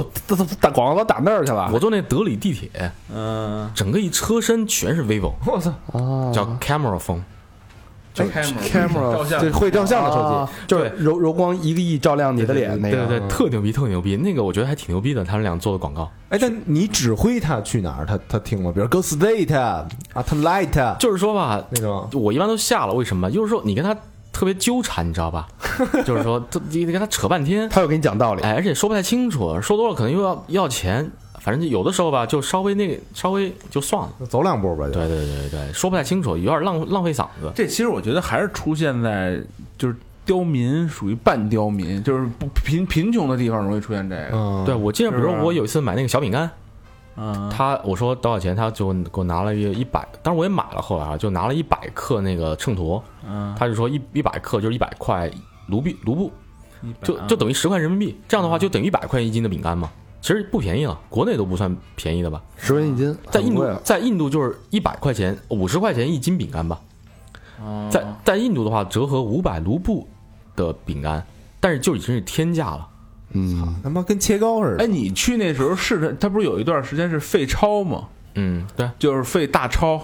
打广告都打那儿去了。我坐那德里地铁，嗯，整个一车身全是 vivo，我操，啊叫 camera phone。就 camera 照相这会照相的手啊机，就是柔柔光一个亿照亮你的脸那个。对对对，特牛逼，特牛逼。那个我觉得还挺牛逼的，他们俩做的广告，哎，但你指挥他去哪儿，他他听吗？比如 Go State 啊，Tonight 就是说吧，那种，我一般都下了，为什么？就是说你跟他特别纠缠，你知道吧？就是说，他你得跟他扯半天，他又给你讲道理，哎，而且说不太清楚，说多了可能又要要钱，反正有的时候吧，就稍微那个稍微就算了。走两步吧，对对对对，说不太清楚，有点浪浪费嗓子。这其实我觉得还是出现在就是刁民，属于半刁民，就是不贫贫穷的地方容易出现这个。嗯，对，我记得，比如说我有一次买那个小饼干，嗯，他我说多少钱，他就给我拿了一个一百，当然我也买了，后来啊就拿了一百克那个秤砣，嗯，他就说一一百克就是一百块卢币卢布，就嗯就等于十块人民币，这样的话就等于一百块一斤的饼干嘛，其实不便宜了，国内都不算便宜的吧，十元一斤，在印度在印度就是一百块钱五十块钱一斤饼干吧，哦在在印度的话折合五百卢布的饼干，但是就已经是天价了。嗯，他妈跟切糕似的哎，。你去那时候是他，他不是有一段时间是废钞吗？嗯，对就是废大钞，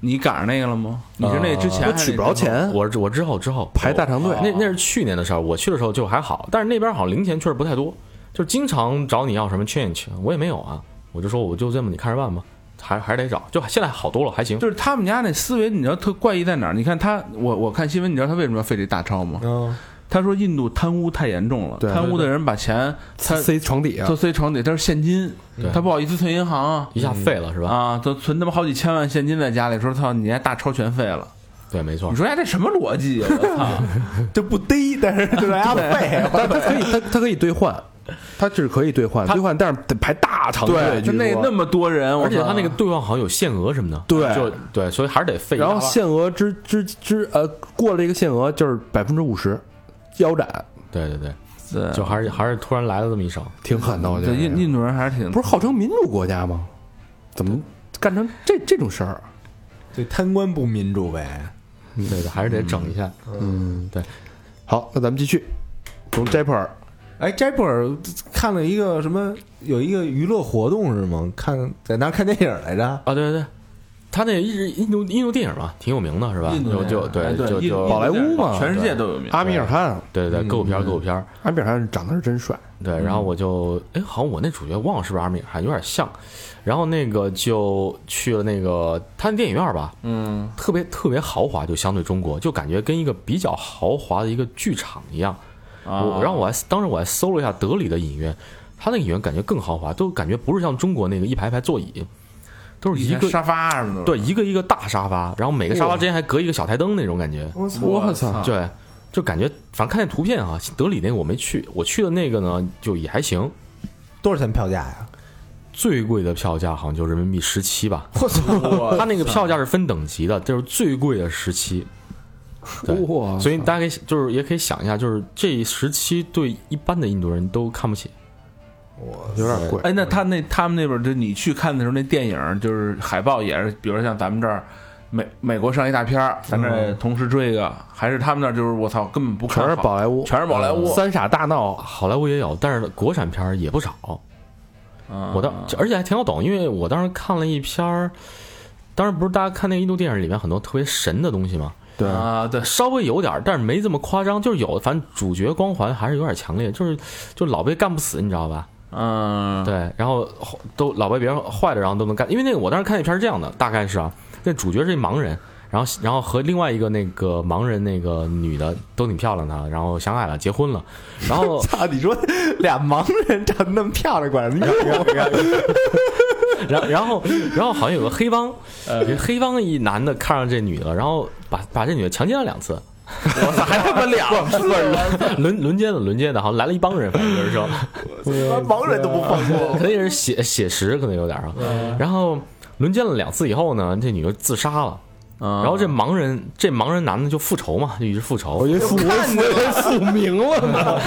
你赶上那个了吗？你是那之前还取不着？钱，我我之后之后排大长队。那那是去年的事儿，我去的时候就还好，但是那边好像零钱确实不太多，就经常找你要什么 change，我也没有啊，我就说我就这么你看着办吧，还还是得找，就现在好多了，还行。就是他们家那思维，你知道特怪异在哪儿？你看他，我我看新闻，你知道他为什么要废这大钞吗？嗯，他说印度贪污太严重了，贪污的人把钱他塞床底下都，塞床底，他是现金，他不好意思存银行啊。一下废了是吧？啊，都存他妈好几千万现金在家里，说操，你家大钞全废了，对，没错你。说呀，这什么逻辑呀？我操！就不逮，但是就家 废。但 他可以，他他可以兑换，他是可以兑换，兑换，但是得排大长队。就那那么多人，而且他那个兑换好像有限额什么的，对就对，所以还是得费。然后限额之之之呃过了这个限额就是百分之五十，腰斩，对对对，对就还是还是突然来了这么一手，挺狠的。我觉得印印度人还是挺不是号称民主国家吗？怎么干成这这种事儿？这，贪官不民主呗。对对，还是得整一下。嗯，对。好，那咱们继续，从斋普尔哎，斋普尔看了一个什么？有一个娱乐活动是吗？看在那看电影来着。啊，对对对，他那印印度印度电影嘛，挺有名的是吧？印度就就哎对印就就宝莱坞嘛全世界都有名。阿米尔汗，对对对，歌舞片儿歌舞片儿。阿米尔汗长得是真帅，对，然后我就哎，好像我那主角忘了是不是阿米尔汗，有点像。然后那个就去了那个他那电影院吧，嗯，特别特别豪华，就相对中国，就感觉跟一个比较豪华的一个剧场一样。啊我然后我还当时我还搜了一下德里的影院，他那个影院感觉更豪华，都感觉不是像中国那个一排排座椅，都是一个沙发什么的，对一个一个大沙发，然后每个沙发之间还隔一个小台灯那种感觉。我操！我操，对，就感觉反正看那图片啊，德里那个我没去，我去的那个呢就也还行，多少钱票价呀？最贵的票价好像就人民币十七吧。我操！他那个票价是分等级的，就是最贵的十七，对 哇！所以大家可以就是也可以想一下，就是这时期对一般的印度人都看不起。我有点贵。哎，那他那他们那边就你去看的时候，那电影就是海报也是，比如说像咱们这儿美美国上一大片儿，咱这儿同时追一个，还是他们那儿就是我操，根本不看全是好宝莱坞，全是宝莱坞。三傻大闹，好莱坞也有，但是国产片儿也不少。嗯我当而且还挺好懂，因为我当时看了一篇儿，当时不是大家看那个印度电影里面很多特别神的东西吗？对，啊，对，稍微有点，但是没这么夸张，就是有，反正主角光环还是有点强烈，就是就老被干不死，你知道吧？嗯，对，然后都老被别人坏的，然后都能干。因为那个我当时看那片是这样的，大概是啊，那主角是一盲人，然后然后和另外一个那个盲人那个女的都挺漂亮的，然后相爱了，结婚了，然后操！你说俩盲人长得那么漂亮，管什么用？然后然后然后好像有个黑帮，呃黑帮一男的看上这女的，然后把把这女的强奸了两次，我操，还他妈两次，轮轮奸的轮奸的，好像来了一帮人，反正就是说。盲人都不放过。可能也是写写实，可能有点啊。然后轮奸了两次以后呢，这女的自杀了。然然后这盲人，这盲人男的就复仇嘛，就一直复仇我。以为复我以为复明了呢。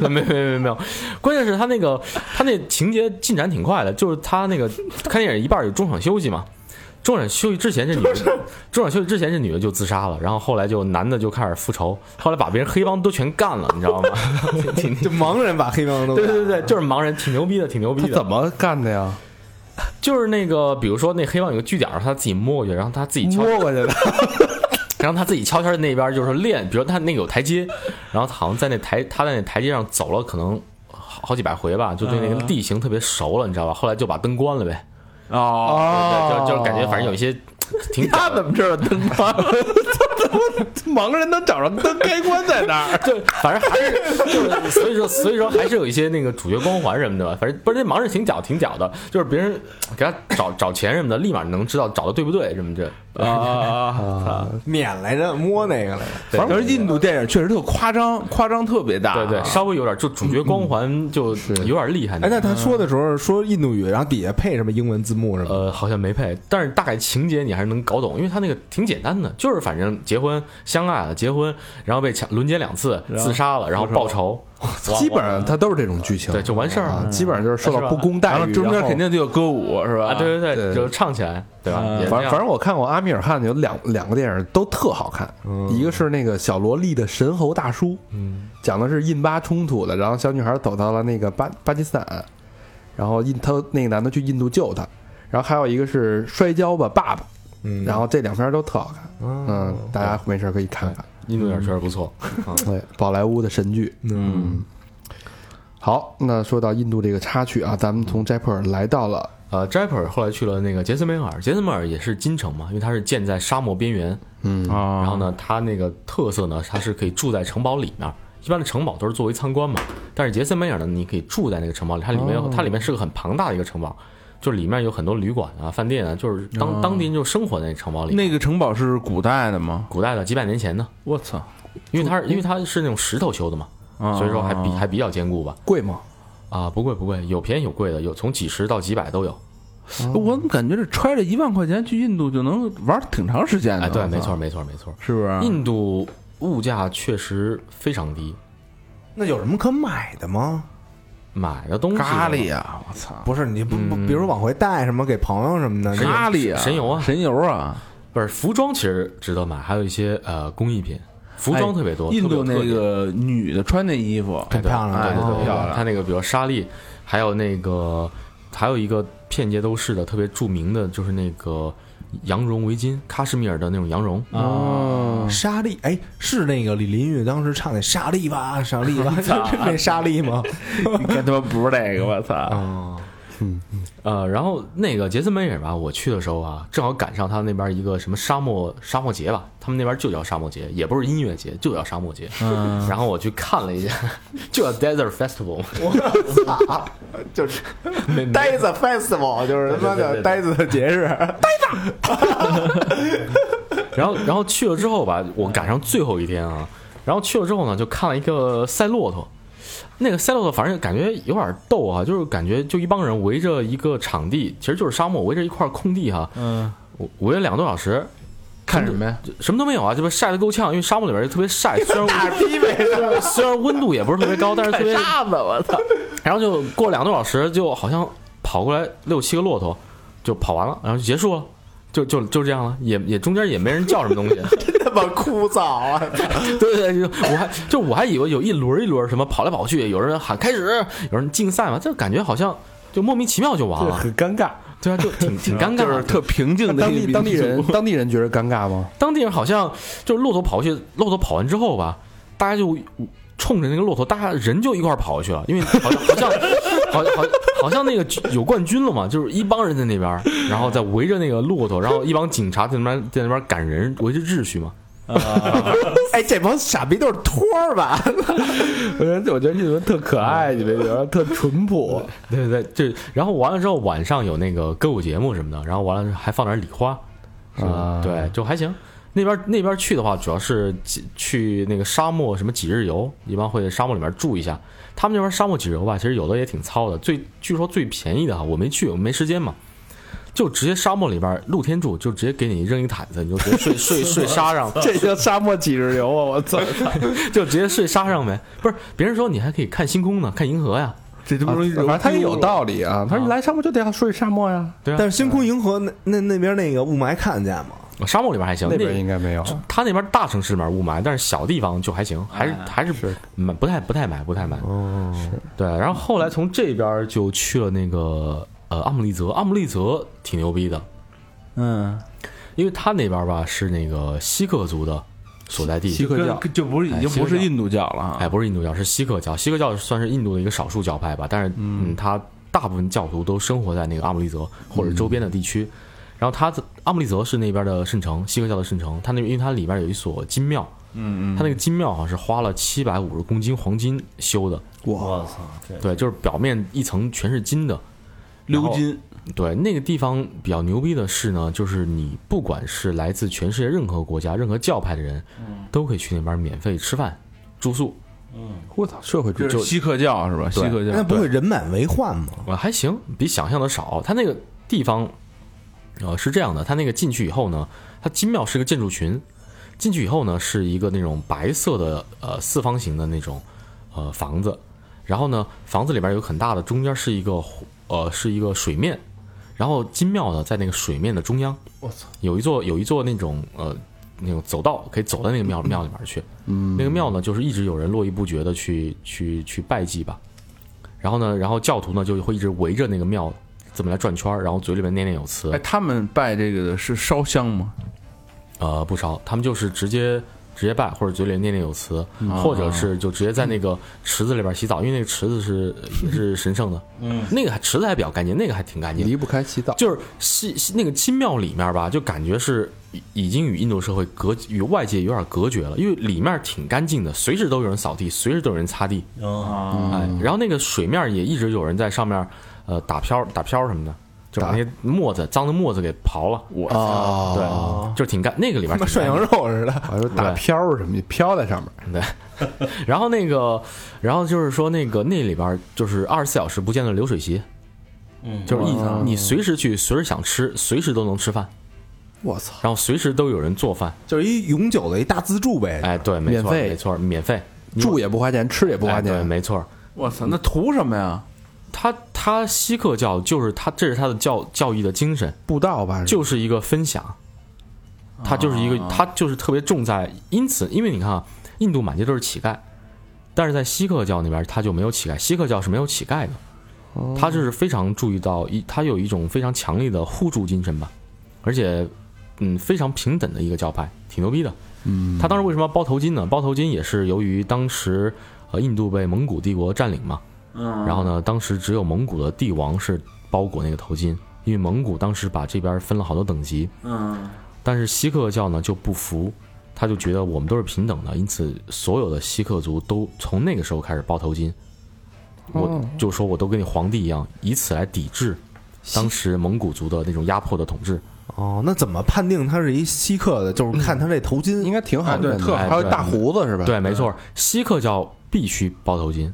没没没没有，关键是他那个他那情节进展挺快的，就是他那个 看电影一半有中场休息嘛，中场休息之前，这女的 中场休息之前，这女的就自杀了，然后后来就男的就开始复仇，后来把别人黑帮都全干了，你知道吗？挺挺就盲人把黑帮都对对对，就是盲人，挺牛逼的，挺牛逼的。他怎么干的呀？就是那个，比如说那黑帮有个据点，他自己摸过去，然后他自己悄，摸过去的，然后他自己悄悄的那边就是练，比如他那个有台阶，然后他好像在那台他在那台阶上走了可能好好几百回吧，就对那个地形特别熟了，你知道吧？后来就把灯关了呗，哦，对，就就感觉反正有一些挺 他怎么知道灯关？盲人能找着灯开关在那儿？对，反正还是就是，所以说所以说还是有一些那个主角光环什么的吧。反正不是那盲人挺屌挺屌的，就是别人给他找找钱什么的，立马能知道找的对不对什么这。啊！撵来着，摸那个来着。反正印度电影确实特夸张，夸张特别大。对对，稍微有点就主角光环就有点厉害。哎，那他说的时候说印度语，然后底下配什么英文字幕是吗？呃，好像没配，但是大概情节你还是能搞懂，因为他那个挺简单的，就是反正结婚相爱了，结婚，然后被抢轮奸两次，自杀了，然后报仇，基本上他都是这种剧情，对，就完事儿基本上就是受到不公待遇，中间肯定就有歌舞是吧？啊，对对对。就唱起来，对吧？嗯也这样。反反正我看过阿米尔汗有两两个电影都特好看，一个是那个小萝莉的神猴大叔，嗯，讲的是印巴冲突的，然后小女孩走到了那个巴巴基斯坦，然后印他那个男的去印度救她，然后还有一个是摔跤吧爸爸，嗯。然后这两片都特好看，嗯，大家没事可以看看，印度电影确实不错。啊对，宝莱坞的神剧，嗯，好，那说到印度这个插曲啊，咱们从斋普尔来到了呃 j a p p e r 后来去了那个杰森梅尔，杰森梅尔也是金城嘛，因为它是建在沙漠边缘，嗯。啊，然后呢，它那个特色呢，它是可以住在城堡里面。一般的城堡都是作为参观嘛，但是杰森梅尔呢，你可以住在那个城堡里，它里面有、它里面是个很庞大的一个城堡，就是里面有很多旅馆啊、饭店啊，就是当、当地人就生活在那城堡里。那个城堡是古代的吗？古代的几百年前的，我操！因为它是因为它是那种石头修的嘛，啊所以说还比还比较坚固吧。贵吗？啊，不贵不贵，有便宜有贵的，有从几十到几百都有。我怎么感觉这揣着一万块钱去印度就能玩挺长时间的？哎，对，没错，没错没错。是不是？印度物价确实非常低，那有什么可买的吗？买的东西咖喱啊！我操！不是你不不，比如说往回带什么给朋友什么的，咖喱啊，神油啊神油啊！不是服装，其实值得买，还有一些呃工艺品，服装特别多。印度那个女的穿那衣服，太漂亮了，哎哦特漂亮它那个比如纱丽，还有那个还有一个片街都是的特别著名的就是那个羊绒围巾，喀什米尔的那种羊绒。哦，沙莉，哎，是那个李林玉当时唱的沙莉吧，沙莉吧，那沙莉吗？你跟他妈不是那个，我操！哦，呃，然后那个杰森梅尔吧，我去的时候啊，正好赶上他那边一个什么沙漠沙漠节吧，他们那边就叫沙漠节，也不是音乐节，就叫沙漠节。嗯，然后我去看了一下，就叫 Desert Festival，我操就是 Desert festival，就是他妈的呆子的节日，呆子然后然后去了之后吧，我赶上最后一天啊，然后去了之后呢，就看了一个赛骆驼。那个赛骆驼，反正感觉有点逗啊，就是感觉就一帮人围着一个场地，其实就是沙漠，围着一块空地哈，嗯，围了两个多小时，看什么呀？什么都没有啊，这不晒得够呛，因为沙漠里边就特别晒，虽然大逼虽然温度也不是特别高，但是特别沙子，我操！然后就过两个多小时，就好像跑过来六七个骆驼，就跑完了，然后就结束了，就就就这样了，也也中间也没人叫什么东西。真他妈枯燥啊！对对对，就我还就我还以为有一轮一轮什么跑来跑去，有人喊开始，有人竞赛嘛，就感觉好像就莫名其妙就完了。很尴尬。对啊，就挺挺尴尬的。就是特平静的当地一个当地人当地人觉得尴尬吗？当地人好像就是骆驼跑过去，骆驼跑完之后吧，大家就冲着那个骆驼，大家人就一块儿跑过去了，因为 好像好像好好好像那个有冠军了嘛，就是一帮人在那边儿，然后再围着那个骆驼，然后一帮警察在那边在那边赶人，维持秩序嘛。哎，这帮傻逼都是托儿吧？我觉得我觉得这人特可爱，你们觉得特淳朴。对对对，就然后完了之后晚上有那个歌舞节目什么的，然后完了还放点礼花，啊对，就还行。那边那边去的话，主要是几去那个沙漠什么几日游，一般会在沙漠里面住一下。他们那边沙漠几日游吧，其实有的也挺糙的。最据说最便宜的哈，我没去，我没时间嘛，就直接沙漠里边露天住，就直接给你扔一毯子，你就直接睡睡睡沙上，这叫沙漠几日游啊！我操！就直接睡沙上呗。不是，别人说你还可以看星空呢，看银河呀。这他妈容易反正他也有道理啊。他说你来沙漠就得要睡沙漠呀，对啊，但是星空银河那那那边那个雾霾看得见吗？沙漠里边还行，那那边应该没有。他那边大城市里面雾霾，但是小地方就还行，还是哎还是是。蛮不太不太霾不太霾。哦，对，然后后来从这边就去了那个呃阿姆利泽，阿姆利泽挺牛逼的，嗯，因为他那边吧是那个锡克族的所在地，锡克教跟就不是已经不是印度教了啊，哎，不是印度教，是锡克教。锡克教算是印度的一个少数教派吧，但是嗯，它大部分教徒都生活在那个阿姆利泽或者周边的地区。然后它阿姆利泽是那边的圣城，锡克教的圣城。它那因为它里边有一所金庙，嗯嗯，它那个金庙好像是花了七百五十公斤黄金修的，我操，对，就是表面一层全是金的。鎏金，对，那个地方比较牛逼的是呢，就是你不管是来自全世界任何国家、任何教派的人，都可以去那边免费吃饭、住宿。嗯我操，社会主义锡克教是吧？锡克教，那不会人满为患吗？呃，还行，比想象的少。它那个地方，呃，是这样的，它那个进去以后呢，它金庙是个建筑群，进去以后呢，是一个那种白色的呃四方形的那种呃房子，然后呢，房子里边有很大的，中间是一个湖呃是一个水面，然后金庙呢在那个水面的中央，我操，有一座有一座那种呃那种走道，可以走到那个庙庙里面去。嗯，那个庙呢，就是一直有人络绎不绝的去去去拜祭吧。然后呢，然后教徒呢就会一直围着那个庙怎么来转圈，然后嘴里面念念有词哎，。他们拜这个的是烧香吗？呃，不烧，他们就是直接直接拜，或者嘴里念念有词，或者是就直接在那个池子里边洗澡，因为那个池子是也是神圣的。嗯，那个池子还比较干净，那个还挺干净。离不开洗澡。就是西西那个金庙里面吧，就感觉是已已经与印度社会隔与外界有点隔绝了，因为里面挺干净的，随时都有人扫地，随时都有人擦地，啊，哎，然后那个水面也一直有人在上面呃打漂打漂什么的，就把那些沫子脏的沫子给刨了，我哦对，就挺干，那个里面挺他妈涮羊肉似的。还有打漂儿什么的，飘在上面。对，然后那个，然后就是说那个那里边就是二十四小时不见的流水席，嗯，就是一你随时去，随时想吃，随时都能吃饭，我操，然后随时都有人做饭。就是一永久的一大自助呗。哎，对，没错，没错，免费，住也不花钱，吃也不花哎对，钱。没错。我操，那图什么呀？他他锡克教就是他，这是他的教教义的精神，布道吧，就是一个分享，他就是一个，他就是特别重在，因此，因为你看啊，印度满街都是乞丐，但是在锡克教那边他就没有乞丐，锡克教是没有乞丐的，他就是非常注意到一，他有一种非常强烈的互助精神吧，而且，嗯，非常平等的一个教派，挺牛逼的。嗯，他当时为什么要包头巾呢？包头巾也是由于当时呃印度被蒙古帝国占领嘛，嗯，然后呢，当时只有蒙古的帝王是包裹那个头巾，因为蒙古当时把这边分了好多等级，嗯，但是锡克教呢就不服，他就觉得我们都是平等的，因此所有的锡克族都从那个时候开始包头巾。我就说我都跟你皇帝一样，以此来抵制当时蒙古族的那种压迫的统治。哦，那怎么判定他是一锡克的？就是看他这头巾。应该挺好的。特好还有大胡子是吧？对，没错，锡克教必须包头巾，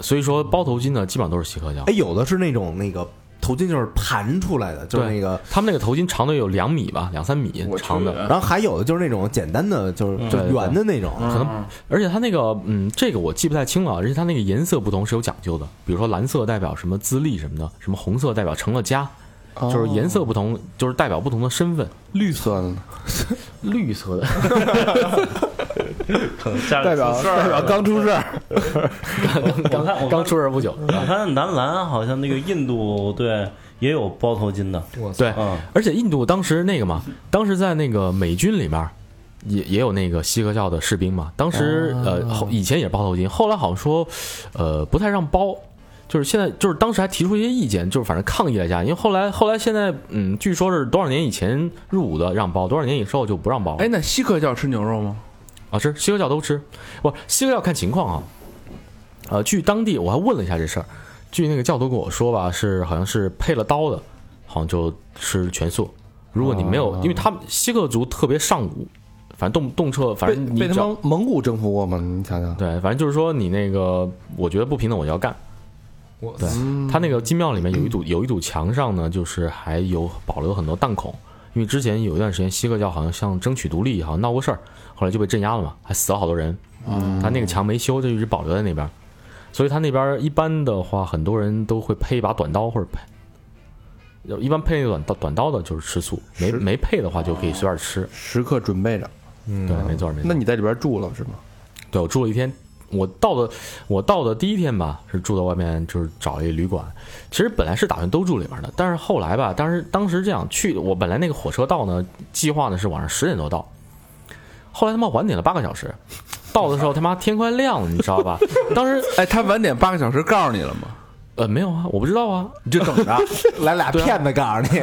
所以说包头巾呢基本上都是锡克教哎，。有的是那种那个头巾就是盘出来的，就那个，他们那个头巾长的有两米吧，两三米长的，然后还有的就是那种简单的，就是就圆的那种。可能，而且它那个，嗯，这个我记不太清了，而且它那个颜色不同是有讲究的，比如说蓝色代表什么资历什么的，什么红色代表成了家，哦就是颜色不同，就是代表不同的身份。绿色的呢，绿色的，代表出事儿代表刚出事儿。刚看我刚出事儿不久。我看男篮好像那个印度队也有包头巾的，对，嗯，而且印度当时那个嘛，当时在那个美军里面。也也有那个锡克教的士兵嘛，当时呃后以前也是包头巾，后来好像说，呃不太让包，就是现在就是当时还提出一些意见，就是反正抗议了一下，因为后来后来现在嗯，据说是多少年以前入伍的让包，多少年以后就不让包。哎，那锡克教吃牛肉吗？啊，吃锡克教都吃，不，锡克教看情况啊。呃，据当地我还问了一下这事儿，据那个教徒跟我说吧，是好像是配了刀的，好像就吃全素。如果你没有，因为他们锡克族特别上古，反正动动车，反正被他们蒙古征服过吗？你想想，对，反正就是说你那个，我觉得不平等我就要干。我对他那个金庙里面有一堵有一堵墙上呢，就是还有保留很多弹孔，因为之前有一段时间锡克教好像像争取独立，好像闹过事儿，后来就被镇压了嘛，还死了好多人。他那个墙没修，就一直保留在那边。所以他那边一般的话，很多人都会配一把短刀或者配。一般配短刀短刀的就是吃素，没没配的话就可以随便吃。时刻准备着。对，没错没错。那你在里边住了是吗？对我住了一天，我到的我到的第一天吧，是住在外面，就是找了一旅馆。其实本来是打算都住里边的，但是后来吧，当时当时这样去，我本来那个火车到呢，计划呢是晚上十点多到，后来他妈晚点了八个小时，到的时候他妈天快亮了，你知道吧？当时哎，他晚点八个小时告诉你了吗？呃没有啊，我不知道啊，你就等着，来俩骗子告诉你，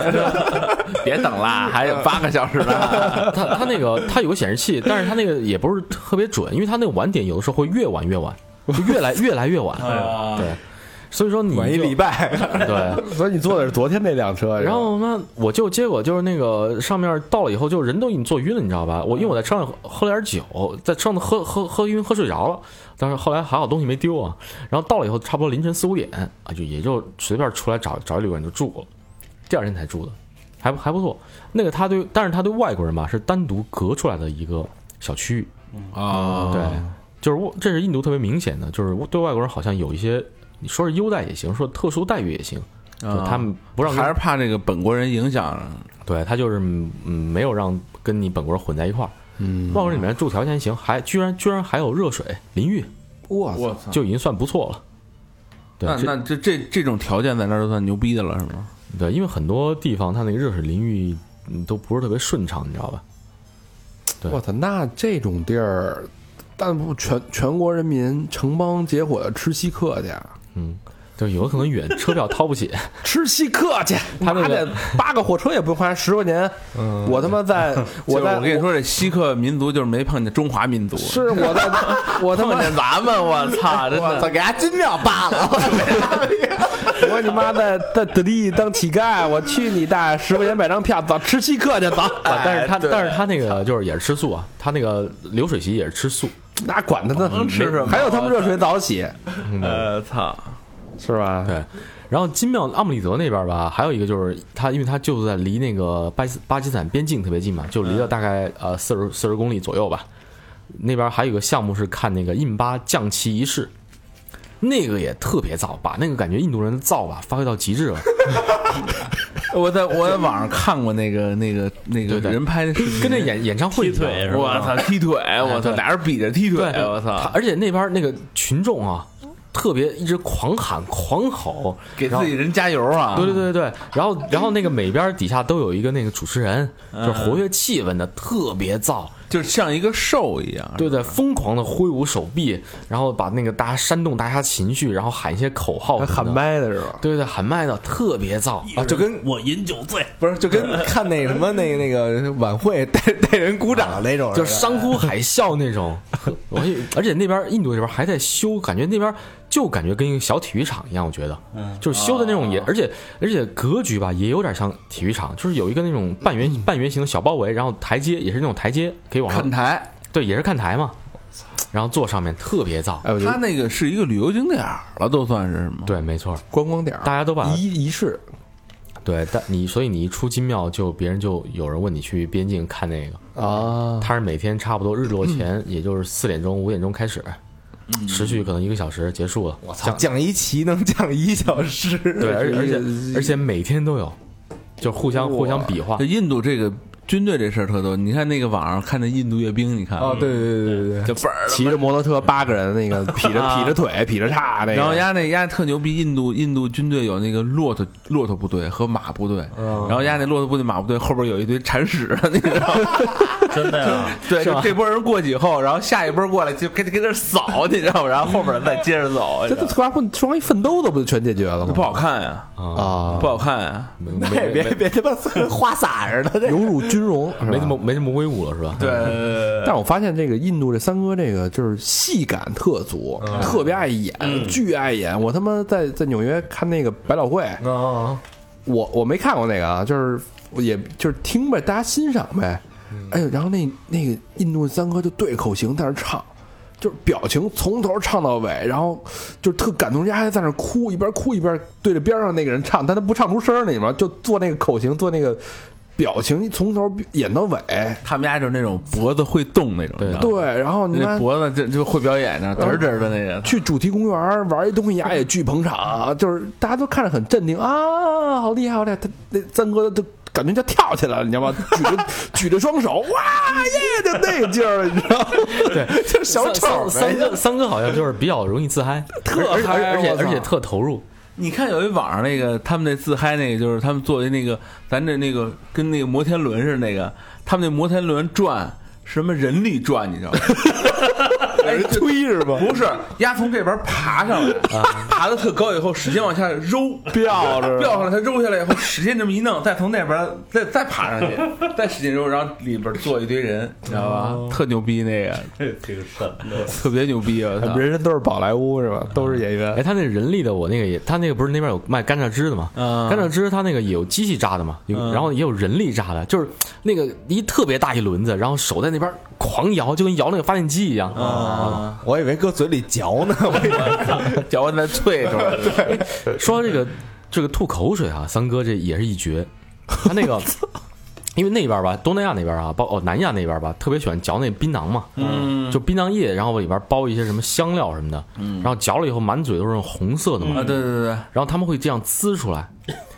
别等啦，还有八个小时呢。他他那个他有个显示器，但是他那个也不是特别准，因为他那个晚点有的时候会越晚越晚，就越来越来越晚。对，所以说你晚一礼拜，对。所以你坐的是昨天那辆车，然后呢，我就结果就是那个上面到了以后，就人都已经坐晕了，你知道吧？我因为我在车上喝喝了点酒，在车上喝喝喝晕喝睡着了，但是后来还好东西没丢啊。然后到了以后，差不多凌晨四五点啊，就也就随便出来找找一旅馆就住了，第二天才住的，还不还不错。那个他对，但是他对外国人吧是单独隔出来的一个小区域，啊，对，就是我这是印度特别明显的，就是对外国人好像有一些你说是优待也行，说特殊待遇也行，就他们不让跟还是怕这个本国人影响。对他就是嗯没有让跟你本国人混在一块儿。嗯，外国人里面住条件还行，还居然居然还有热水淋浴，我操，我操！就已经算不错了。对，那那这这这种条件在那儿都算牛逼的了，是吗？对，因为很多地方它那个热水淋浴嗯都不是特别顺畅，你知道吧？对我操，那这种地儿，但不全全国人民城邦结伙的吃稀客去，嗯，就有可能远，车票掏不起。吃稀客去，他那个八个火车也不用花十块钱，我他妈在 我在我跟你说，这稀客民族就是没碰见中华民族，是我在我他妈碰见咱们，我操，真的。给他金庙扒了，我你妈在在德地当乞丐，我去你大爷！十块钱买张票，走吃稀客去，走。啊但是他但是他那个就是也是吃素啊，他那个流水席也是吃素。那管他呢，能吃什么还有他们热水澡洗，呃，操！是吧？对，然后金庙阿姆里泽那边吧，还有一个就是他，因为他就在离那个巴基巴基斯坦边境特别近嘛，就离了大概呃四十四十公里左右吧。那边还有一个项目是看那个印巴降旗仪式，那个也特别燥，把那个感觉印度人的燥吧发挥到极致了。我在我在网上看过那个那个那个人拍的视频，跟那演演唱会踢腿我操踢腿，我操，俩人比着踢腿，对，我操，而且那边那个群众啊，特别一直狂喊狂吼，给自己人加油啊！对对对对，然后然后那个每边底下都有一个那个主持人，就是活跃气氛的，特别燥。就像一个兽一样。对对，疯狂的挥舞手臂，然后把那个大家煽动大家情绪，然后喊一些口号喊麦的是吧？对对，喊麦的特别燥。啊，就跟我饮酒醉，不是就跟看那什么那个那个晚会带带人鼓掌那种，就是山呼海啸那种，我以而且那边印度这边还在修，感觉那边就感觉跟一个小体育场一样，我觉得，嗯。就是修的那种也，而且而且格局吧也有点像体育场，就是有一个那种半圆 半圆形的小包围，然后台阶也是那种台阶可以往上，看台，对，也是看台嘛，然后坐上面特别燥，他那个是一个旅游景点了，都算是吗？对，没错，观光点，大家都把仪仪式，对，但你所以你一出金庙，就别人就有人问你去边境看那个，啊，他是每天差不多日落前，也就是四点钟五点钟开始，持续可能一个小时结束了。我操，降一旗能讲一小时，对，而 而且而且每天都有，就互相互相比划这。印度这个军队这事儿特多，你看那个网上看那印度阅兵，你看哦，对对对对对，就倍儿骑着摩托车八个人，那个劈着劈着腿劈着叉那个，然后丫那丫特牛逼，印度印度军队有那个骆驼骆驼部队和马部队，然后丫那骆驼部队马部队后边有一堆铲屎的，你知道吗？真的呀，对，就这波人过去以后，然后下一波过来就跟跟那扫，你知道吗？然后后边再接着走，这这突然混双一奋斗的不就全解决了吗？不好看呀，啊不，好看呀。那也别别他妈跟花洒似的，这荣辱军容，没那么没那么威武了是吧？对，但我发现这个印度这三哥这个就是戏感特足，特别爱演，巨爱演。我他妈在在纽约看那个百老汇，啊，我我没看过那个啊，就是也就是听呗，大家欣赏呗。哎呦，然后那那个印度三哥就对口型在那唱，就是表情从头唱到尾，然后就是特感动，人家还在那哭，一边哭一边对着边上那个人唱，但他不唱出声儿，你知道吗？就做那个口型，做那个表情从头演到尾，他们家就是那种脖子会动那种，对对，然后你那看脖子就就会表演呢，嘚儿嘚儿的那个。去主题公园玩一东西呀，也巨捧场，就是大家都看着很镇定啊，好厉害，好厉害！他那三哥都感觉就跳起来了，你知道吗？举着 举着双手，哇 耶，就那个劲儿，你知道吗？对，就是小丑三三。哥三哥好像就是比较容易自嗨，特而且嗨而且而且特投入。你看有一网上那个他们那自嗨那个，就是他们做的那个咱这那个跟那个摩天轮似的那个，他们那摩天轮转什么人力转，你知道吗？哎，推是吧？不是，鸭从这边爬上来，爬的特高以后，使劲往下揉，吊着吊上来，它揉下来以后，使劲这么一弄，再从那边再再爬上去，再使劲揉，然后里边坐一堆人，你知道吧？特牛逼那个，这个神的，特别牛逼啊！我操人人都是宝莱坞是吧？都是演员哎，他那人力的我那个也，他那个不是那边有卖甘蔗汁的吗？嗯甘蔗汁他那个也有机器榨的嘛，有然后也有人力榨的，就是那个一特别大一轮子，然后手在那边狂摇，就跟摇那个发电机一样。啊，我以为搁嘴里嚼呢，我以为嚼完再啐出来。说到这个这个吐口水啊，三哥这也是一绝。他那个，因为那边吧，东南亚那边啊，包哦南亚那边吧，特别喜欢嚼那槟榔嘛，嗯就槟榔叶，然后里边包一些什么香料什么的，然后嚼了以后满嘴都是红色的嘛，啊，对对对对，然后他们会这样滋出来，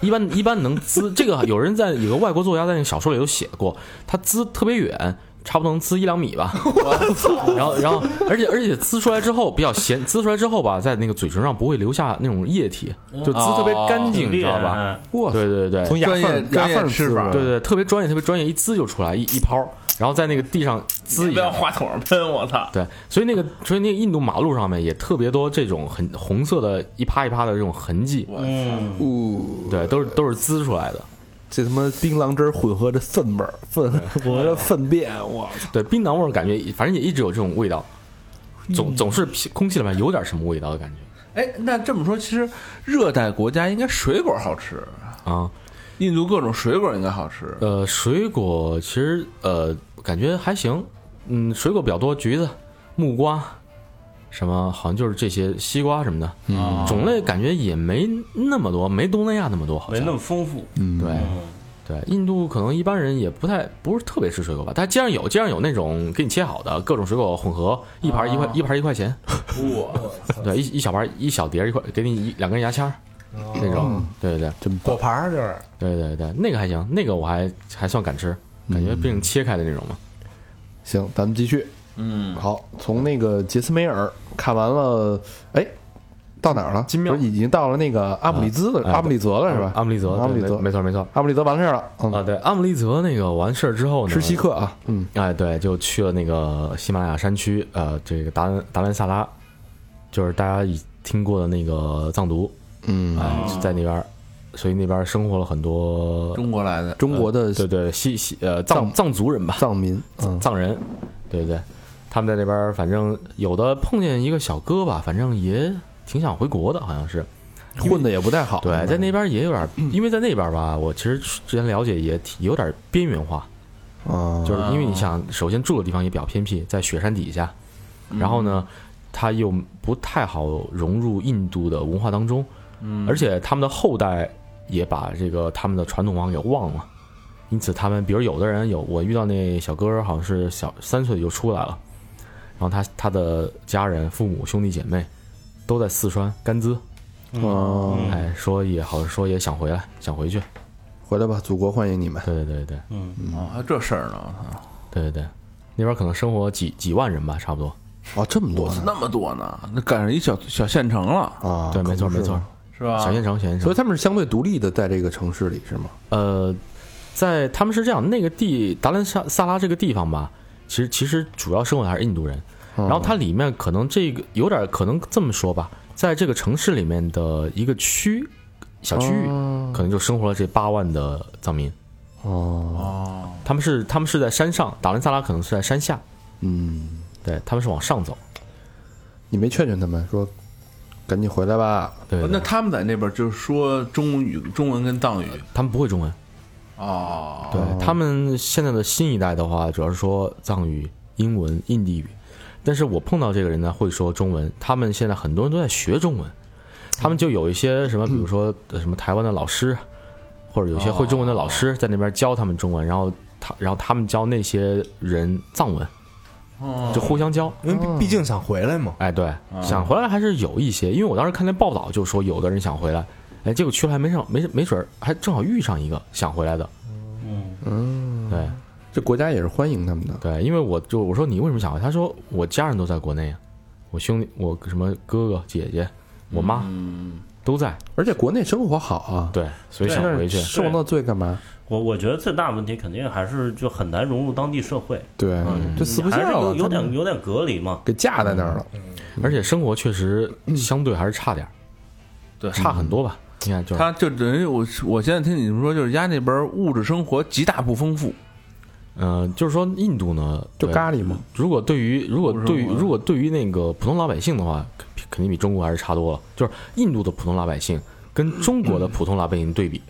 一般一般能滋这个有人在有个外国作家在那个小说里有写过，他滋特别远。差不多能滋一两米吧，然后，然后，而且，而且滋出来之后比较咸，滋出来之后吧，在那个嘴唇上不会留下那种液体，就滋特别干净，你知道吧？哇，对对对，从牙缝牙缝吃法对对，特别专业，特别专业，一滋就出来一一泡，然后在那个地上滋一下。不要话筒上喷，我操！对，所以那个所以那个印度马路上面也特别多这种很红色的一趴一趴的这种痕迹，嗯，呜，对，都是都是滋出来的。这他妈槟榔汁儿混合着粪味儿，粪混合着粪便，我操！对，槟榔味儿感觉反正也一直有这种味道，总总是空气里面有点什么味道的感觉哎，那这么说，其实热带国家应该水果好吃，啊。印度各种水果应该好吃。呃，水果其实呃感觉还行，嗯，水果比较多，橘子、木瓜，什么好像就是这些，西瓜什么的，嗯种类感觉也没那么多，没东南亚那么多，好像没那么丰富。嗯对。嗯，对，印度可能一般人也不太不是特别吃水果吧，但街上有，街上有那种给你切好的各种水果混合，一盘一块、一盘一块钱，哇，对，一一小盘一小碟一块，给你一两根牙签儿那种，对对对真果盘儿就是对对对，那个还行，那个我还还算敢吃，感觉毕竟切开的那种嘛。行，咱们继续。嗯，好，从那个杰斯梅尔看完了，哎，到哪儿了？金庙。已经到了那个阿姆利兹了，啊阿姆利泽了是吧？阿姆利泽，阿姆利泽。没没错没错。阿姆利泽完事儿了，嗯，啊，对，阿姆利泽那个完事儿之后呢，吃稀客啊，嗯，哎，对，就去了那个喜马拉雅山区，呃，这个达兰达兰萨拉，就是大家已听过的那个藏族，嗯。哎，就在那边儿，所以那边儿生活了很多，中国来的，中国的对对，西西呃藏藏藏族人吧，藏民，嗯，藏人，对对，他们在那边，反正有的碰见一个小哥吧，反正也挺想回国的，好像是。混的也不太好，对，在那边也有点，因为在那边吧，我其实之前了解也有点边缘化，啊，就是因为你想，首先住的地方也比较偏僻，在雪山底下，然后呢，他又不太好融入印度的文化当中，而且他们的后代也把这个他们的传统文化给忘了，因此他们，比如有的人有我遇到那小哥儿好像是小三岁就出来了，然后他他的家人、父母、兄弟姐妹都在四川甘孜，哦，哎，说也好说也想回来，想回去，回来吧，祖国欢迎你们，对对对。对嗯，啊，还这事儿呢，对对对，那边可能生活几几万人吧，差不多。哦，这么多那么多呢，那赶上一小小县城了，啊，对，没错没错。是吧？小县城，小县城。所以他们是相对独立的，在这个城市里是吗？呃，在他们是这样，那个地达兰萨萨拉这个地方吧，其实其实主要生活的还是印度人。然后它里面可能这个有点可能这么说吧，在这个城市里面的一个区小区域，哦可能就生活了这八万的藏民。哦，哦，他们是他们是在山上，达兰萨拉可能是在山下，嗯，对他们是往上走。你没劝劝他们说，赶紧回来吧？对，对那他们在那边就是说中语、中文跟藏语他们不会中文。哦，对他们现在的新一代的话，主要是说藏语、英文、印地语。但是我碰到这个人呢，会说中文。他们现在很多人都在学中文，他们就有一些什么，比如说呃什么台湾的老师，或或者有些会中文的老师在那边教他们中文，然后他然后他们教那些人藏文，就互相教。因为毕毕竟想回来嘛。哎，对，想回来还是有一些，因为我当时看那报道就说有的人想回来，哎，结果去了还没上，没没准儿还正好遇上一个想回来的。嗯，对这国家也是欢迎他们的。对，因为我就我说你为什么想回？他说我家人都在国内啊，我兄弟我什么哥哥姐姐，我妈都在，而且国内生活好啊，对，所以想回去。受那罪干嘛？我我觉得最大问题肯定还是就很难融入当地社会，对，嗯，这四不像了，有有点有点隔离嘛。给架在那儿了。而且生活确实相对还是差点儿，对差很多吧。你看，就是他就等于我我现在听你们说，就是家那边物质生活极大不丰富，呃，就是说印度呢，就咖喱嘛，如果对于如果对于如果对于那个普通老百姓的话，肯肯定比中国还是差多了。就是印度的普通老百姓跟中国的普通老百姓对比，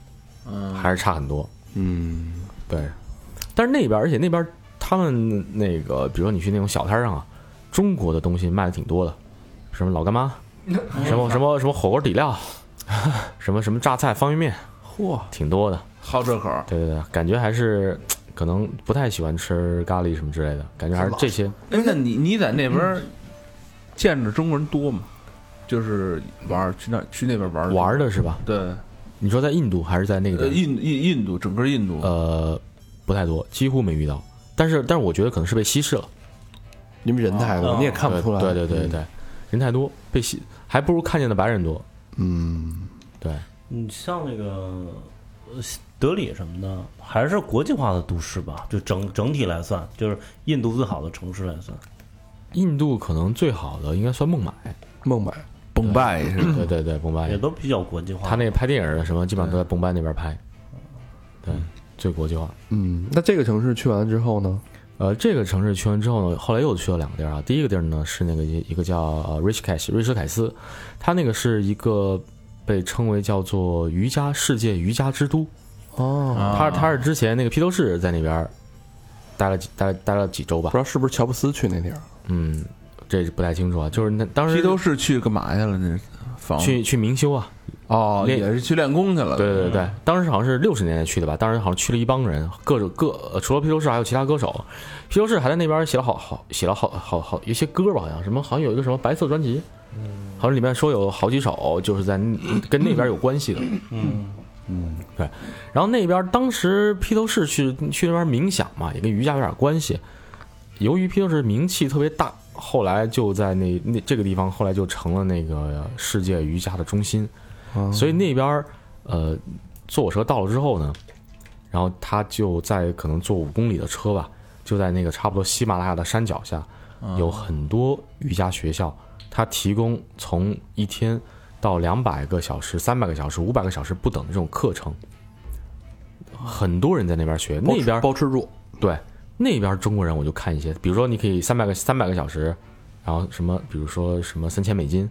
嗯，还是差很多。嗯，对，但是那边，而且那边他们那个，比如说你去那种小摊上啊，中国的东西卖的挺多的，什么老干妈，什么什么什么火锅底料，什么什么榨菜方便面，嚯，挺多的。好这口儿。对对对，感觉还是可能不太喜欢吃咖喱什么之类的，感觉还是这些。哎，那你你在那边见着中国人多吗？就是玩去那去那边玩玩的是吧？对，你说在印度还是在那个呃，印印印度整个印度，呃，不太多，几乎没遇到。但是但是我觉得可能是被稀释了，因为人太多，哦你也看不出来。对对对对对，人太多，被稀还不如看见的白人多。嗯，对，你像那个呃德里什么的，还是国际化的都市吧？就整整体来算，就是印度最好的城市来算。印度可能最好的应该算孟买，孟买，崩拜是吧？对对对，崩拜也。都比较国际化。他那个拍电影的什么，基本上都在崩拜那边拍，对，最国际化。嗯，那这个城市去完了之后呢？呃，这个城市去完之后呢，后来又去了两个地儿啊。第一个地儿呢是那个一一个叫呃瑞士凯斯，瑞士凯斯，它那个是一个被称为叫做瑜伽世界瑜伽之都。哦，他他是之前那个披头士在那边待了几待待了几周吧不知，道是不是乔布斯去那地儿？嗯，这不太清楚啊。就是那当时披头士去干嘛去了？那房去去明修啊，哦，练也是去练功去了。对对对，当时好像是六十年代去的吧，当时好像去了一帮人，各种各呃除了披头士还有其他歌手，披头士还在那边写了好好写了好好好一些歌吧，好像什么好像有一个什么白色专辑，好像里面说有好几首就是在跟那边有关系的，嗯嗯，对，然后那边当时披头士去去那边冥想嘛，也跟瑜伽有点关系。由于披头士名气特别大，后来就在那那这个地方，后来就成了那个世界瑜伽的中心。所以那边儿呃，坐火车到了之后呢，然后他就在可能坐五公里的车吧，就在那个差不多喜马拉雅的山脚下，有很多瑜伽学校，它提供从一天到两百个小时、三百个小时、五百个小时不等的这种课程，很多人在那边学。那边包吃住，对那边中国人我就看一些，比如说你可以三百个三百个小时，然后什么，比如说什么三千美金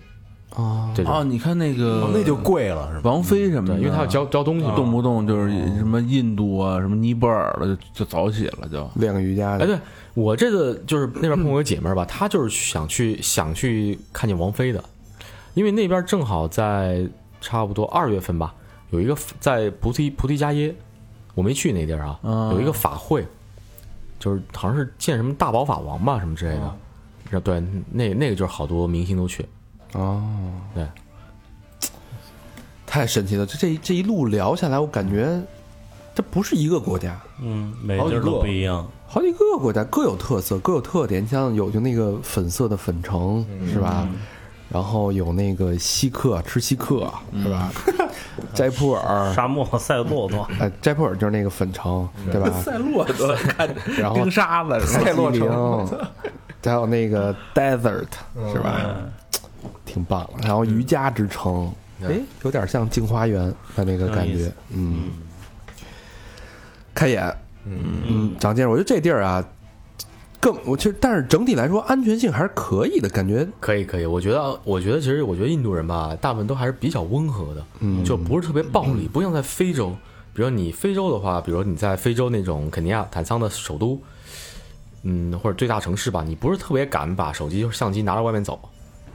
啊，这种，哦，你看那个哦那就贵了是吧？王菲什么的，因为他要教教东西嘛。动不动就是什么印度啊，什么尼泊尔的就就早起了就。练个瑜伽哎，的。对我这个就是那边碰过个姐妹儿吧，她就是想去想去看见王菲的，因为那边正好在差不多二月份吧，有一个在菩提菩提伽耶，我没去那地儿啊，啊有一个法会，就是好像是见什么大宝法王吧什么之类的，然后对，那那个就是好多明星都去，哦，对，太神奇了！这这一这一路聊下来，我感觉这不是一个国家，嗯，每地儿都不一样。好几个国家各有特色，各有特点。你像有就那个粉色的粉城是吧？然后有那个锡克吃锡克是吧？斋普尔，沙漠赛骆驼，哎，斋普尔就是那个粉城对吧？赛骆驼看 然后冰沙子？赛洛城，还有那个 desert 是吧？挺棒。然后瑜伽之城，哎，有点像镜花园的那个感觉，嗯，开眼，嗯。嗯，长见识。我觉得这地儿啊，更我其实，但是整体来说安全性还是可以的，感觉，可以可以，我觉得我觉得其实我觉得印度人吧，大部分都还是比较温和的，嗯。就不是特别暴力，不像在非洲。比如你非洲的话，比如你在非洲那种肯尼亚坦桑的首都，嗯，或者最大城市吧，你不是特别敢把手机、相机拿到外面走，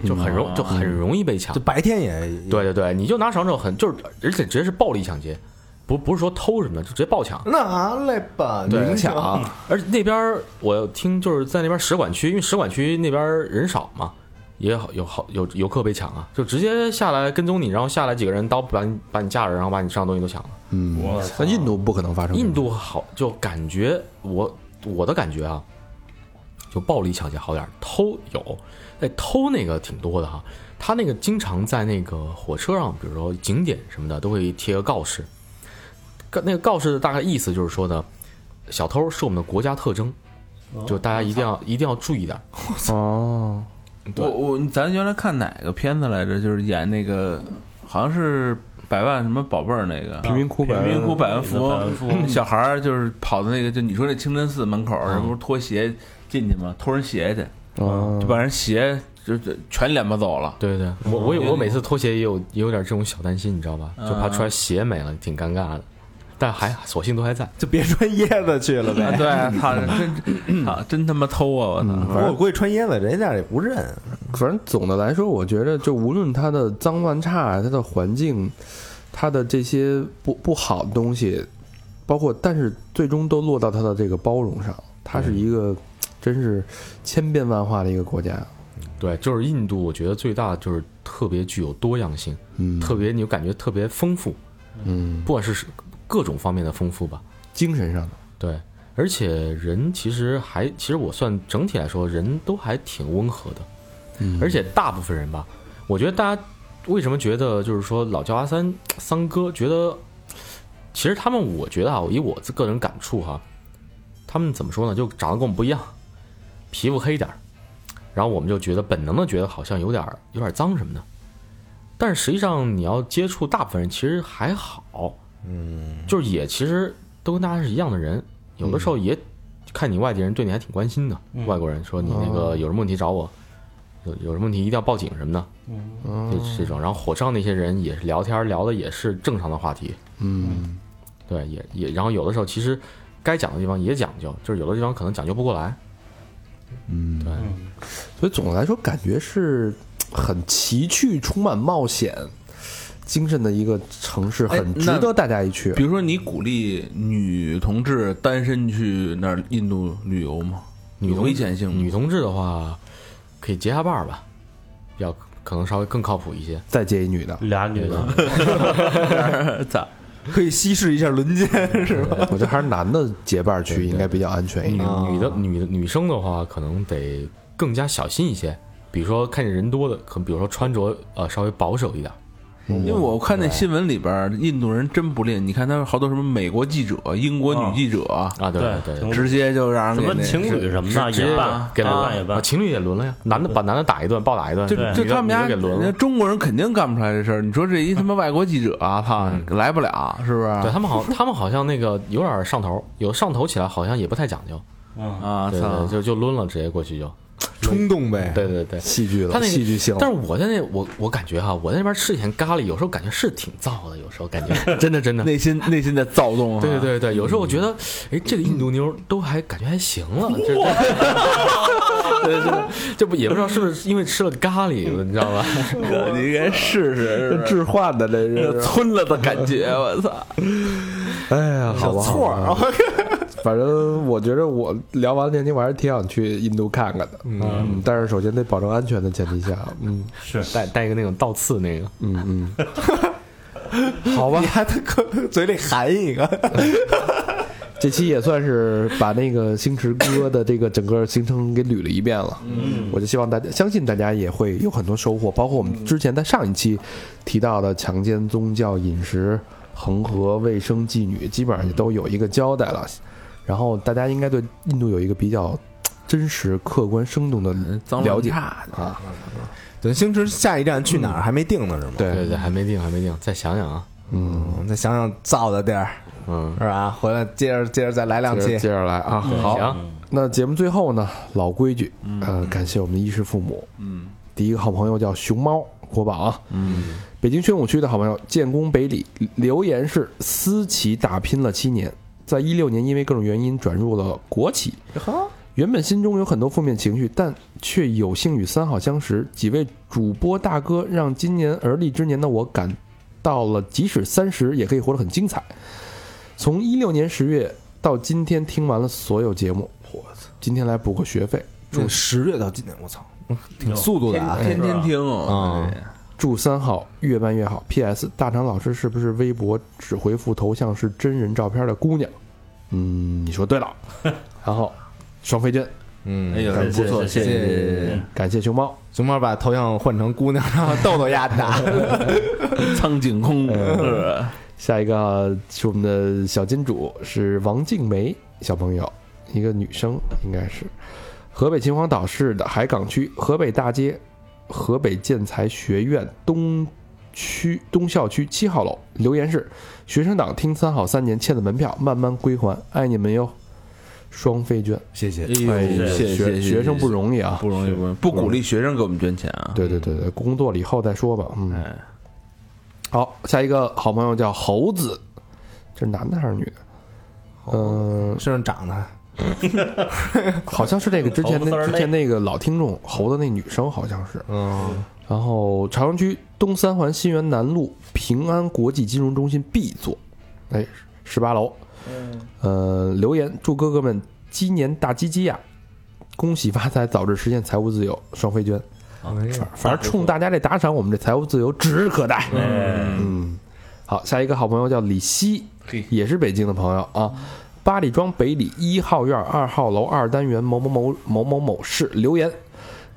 就很容就很容易被抢就。白天也对对对，你就拿手之后很就是，而且直接是暴力抢劫，不不是说偷什么的，就直接暴抢。拿来吧，对明抢，而且那边我听就是在那边使馆区，因为使馆区那边人少嘛，也好有好有游客被抢啊，就直接下来跟踪你，然后下来几个人刀把你把你架着，然后把你身上东西都抢了。嗯我，那印度不可能发生。印度好就感觉我我的感觉啊，就暴力抢劫好点儿，偷有，哎偷那个挺多的哈。他那个经常在那个火车上，比如说景点什么的，都会贴个告示。告那个告示的大概意思就是说呢，小偷是我们的国家特征，就大家一定要一定要注意点儿。哦，我我咱原来看哪个片子来着？就是演那个，好像是百万什么宝贝儿那个贫民窟百万贫民窟百万富百万富翁，小孩儿就是跑到那个，就你说那清真寺门口，人不是脱鞋进去吗？偷人鞋去，哦就把人鞋就就全连吧走了。对对，我我有我每次脱鞋也有也有点这种小担心，你知道吧？就怕穿鞋没了，挺尴尬的。但还索性都还在。就别穿椰子去了啊，呗。对，操，真操，真他妈偷啊！我操，不过我估计穿椰子人家也不认，反正总的来说，我觉得就无论它的脏乱差，它的环境，它的这些不不好的东西，包括，但是最终都落到它的这个包容上。它是一个真是千变万化的一个国家。对，就是印度，我觉得最大的就是特别具有多样性，嗯，特别你就感觉特别丰富，嗯，不管是各种方面的丰富吧。精神上的。对，而且人其实还，其实我算整体来说，人都还挺温和的。嗯而且大部分人吧，我觉得大家为什么觉得就是说老叫阿三三哥，觉得其实他们，我觉得啊，以我自个人感触哈，他们怎么说呢？就长得跟我们不一样，皮肤黑点儿，然后我们就觉得本能的觉得好像有点儿有点儿脏什么的，但是实际上你要接触大部分人，其实还好，嗯，就是也其实都跟大家是一样的人，有的时候也看你外地人对你还挺关心的，外国人说你那个有什么问题找我，有有什么问题一定要报警什么的，嗯就这种。然后火车上那些人也是聊天聊的也是正常的话题，嗯。对，也也，然后有的时候其实该讲的地方也讲究，就是有的地方可能讲究不过来，嗯，对，所以总的来说，感觉是很奇趣、充满冒险精神的一个城市，很值得大家一去。比如说你鼓励女同志单身去那儿印度旅游吗？有女同危险性吗？女同志的话可以结下伴儿吧，比较可能稍微更靠谱一些。再接一女的，俩女的，咋？可以稀释一下轮奸是吧？我觉得还是男的结伴去应该比较安全一女点。女的女的女生的话，可能得更加小心一些。比如说看见人多的，可能比如说穿着呃稍微保守一点。因为我看那新闻里边，印度人真不吝。你看他们好多什么美国记者、英国女记者，啊，对对对，直接就让人给那什么情侣什么的直接也办，给轮办也办啊，。情侣也轮了呀，男的把男的打一顿，暴打一顿，就对就他们家给轮了。人家中国人肯定干不出来这事儿。你说这一他妈外国记者啊，操，来不了是不是？对他们好，他们好像那个有点上头，有上头起来好像也不太讲究，嗯，啊，对，！就就抡了，直接过去就，冲动呗。对对对。戏剧了，他那个戏剧性。但是我在那我我感觉哈，我在那边吃以前咖喱，有时候感觉是挺燥的，有时候感觉 真的真的。内心内心在躁动啊。对对对，有时候我觉得，哎，这个印度妞都还感觉还行了，这对对 对，这不也不知道是不是因为吃了咖喱，你知道吧？你应该试试，置换的这这是，吞了的感觉，我操！哎呀，好吧，错好吧反正我觉得我聊完这题，我还是挺想去印度看看的。嗯，但是首先得保证安全的前提下，嗯。是。带带一个那种倒刺那个，嗯嗯，好吧。你，还得搁嘴里含一个，这期也算是把那个星驰哥的这个整个行程给捋了一遍了。嗯，我就希望大家相信大家也会有很多收获，包括我们之前在上一期提到的强奸、宗教、饮食、恒河、卫生、妓女，基本上也都有一个交代了。然后大家应该对印度有一个比较 真实、客观、生动的了解。啊。等星驰下一站去哪儿还没定呢是吗？对。对对，还没定还没定，再想想啊，嗯，嗯，再想想造的地儿。嗯，是吧？回来接着接着再来两期接着来啊。好，行，那节目最后呢，老规矩，呃，感谢我们的衣食父母。嗯。第一个好朋友叫熊猫国宝啊，嗯，北京宣武区的好朋友建功北里留言是私企打拼了七年，在一六年因为各种原因转入了国企。原本心中有很多负面情绪，但却有幸与三好相识，几位主播大哥让今年而立之年的我感到了即使三十也可以活得很精彩。从一六年十月到今天，听完了所有节目，我操！今天来补个学费，从十月到今年，我操，嗯挺速度的啊！天天听哦啊，祝三号越办越好。P.S. 大长老师是不是微博只回复头像是真人照片的姑娘？嗯，你说对了。然后双飞娟，嗯，哎呦，很不错，谢谢谢感谢熊猫。熊猫把头像换成姑娘，让豆豆丫打。苍井空，是下一个啊是我们的小金主，是王静梅小朋友，一个女生，应该是河北秦皇岛市的海港区河北大街河北建材学院东区东校区七号楼。留言是：学生党听三好三年欠的门票慢慢归还，爱你们哟。双飞捐，谢谢。哎，谢谢学谢谢学生不容易啊，不容易，不容易，不鼓励学生给我们捐钱啊。对对对对，工作了以后再说吧。嗯，哎，好，下一个好朋友叫猴子，这是男的还是女的？嗯、身上长的，好像是那个之前那之前那个老听众猴子那女生好像是。嗯，然后朝阳区东三环新源南路平安国际金融中心 B 座，哎，十八楼。呃，留言祝哥哥们鸡年大吉吉呀，恭喜发财，早日实现财务自由，双飞娟。反正冲大家这打赏，我们这财务自由指日可待。哎，嗯，好，下一个好朋友叫李希，也是北京的朋友啊。八里庄北里一号院二号楼二单元某某某某某某室留言，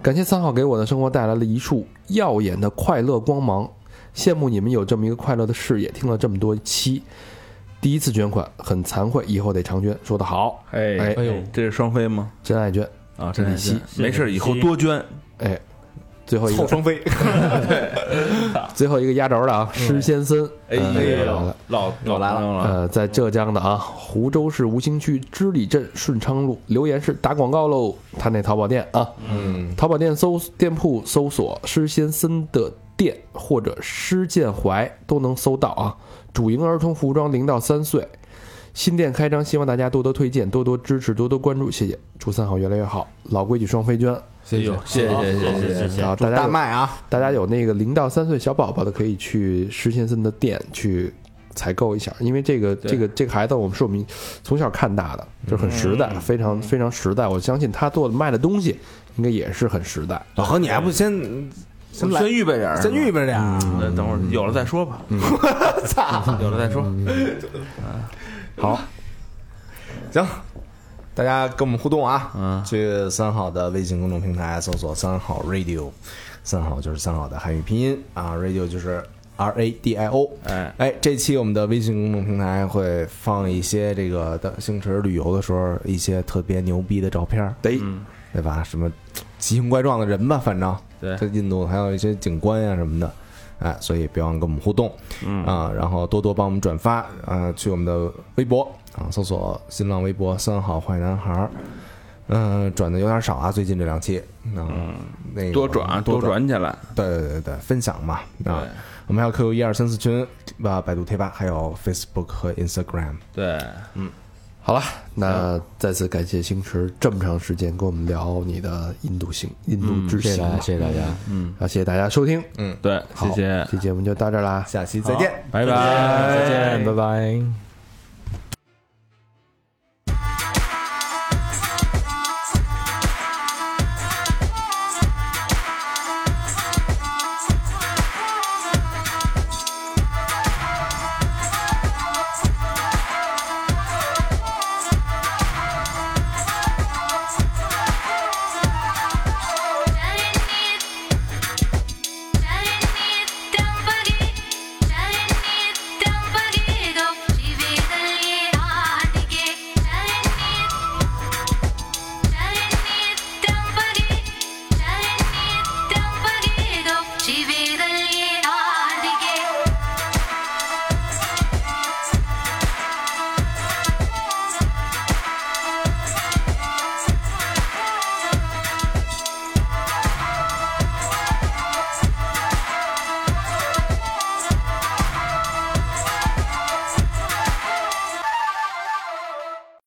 感谢三号给我的生活带来了一束耀眼的快乐光芒，羡慕你们有这么一个快乐的事业。听了这么多期，第一次捐款很惭愧，以后得常捐。说得好，哎哎哎呦，这是双飞吗？真爱捐。啊，真的李希没事，以后多捐。哎，最后一个双飞。最后一个压轴的啊，施先森，哎呃呦老。老来了了，呃，在浙江的啊，湖州市吴兴区织里镇顺昌路，留言是打广告喽。他那淘宝店啊，嗯，淘宝店搜店铺搜索施先森的店或者施建怀都能搜到啊。主营儿童服装，零到三岁。新店开张，希望大家多多推荐，多多支持，多多关注，谢谢。祝三好越来越好，老规矩双飞娟。谢谢，谢谢谢谢谢谢。大家大有麦啊，大家有那个零到三岁小宝宝的，可以去施先生的店去采购一下，因为这个这个这个孩子，我们是我们从小看大的，就是很实在，非常非常实在。我相信他做的卖的东西应该也是很实在。老何，你还不先先预备点儿，先预备点儿？等会儿有了再说吧。操，有了再说。好，行，大家跟我们互动啊，嗯。去三好的微信公众平台搜索“三好 radio”，三好就是三好的汉语拼音啊，radio 就是 R A D I O。哎，哎，这期我们的微信公众平台会放一些这个的星驰旅游的时候一些特别牛逼的照片儿，得对吧？什么奇形怪状的人吧，反正。对。在印度还有一些景观呀、什么的，哎，所以别忘了跟我们互动，嗯。啊，然后多多帮我们转发，啊，去我们的微博啊，搜索新浪微博三好坏男孩儿，嗯、转的有点少啊，最近这两期，嗯，那个多转多多，转起来。对对对对，分享嘛，啊，我们还有 QQ 一二三四群，吧，百度贴吧，还有 Facebook 和 Instagram，对，好了，那再次感谢星驰这么长时间跟我们聊你的印度行、印度之行吧，谢谢大家。嗯。啊，谢谢大家收听，嗯对，好谢谢，这节目就到这儿啦，下期再见。拜拜，再见，拜拜。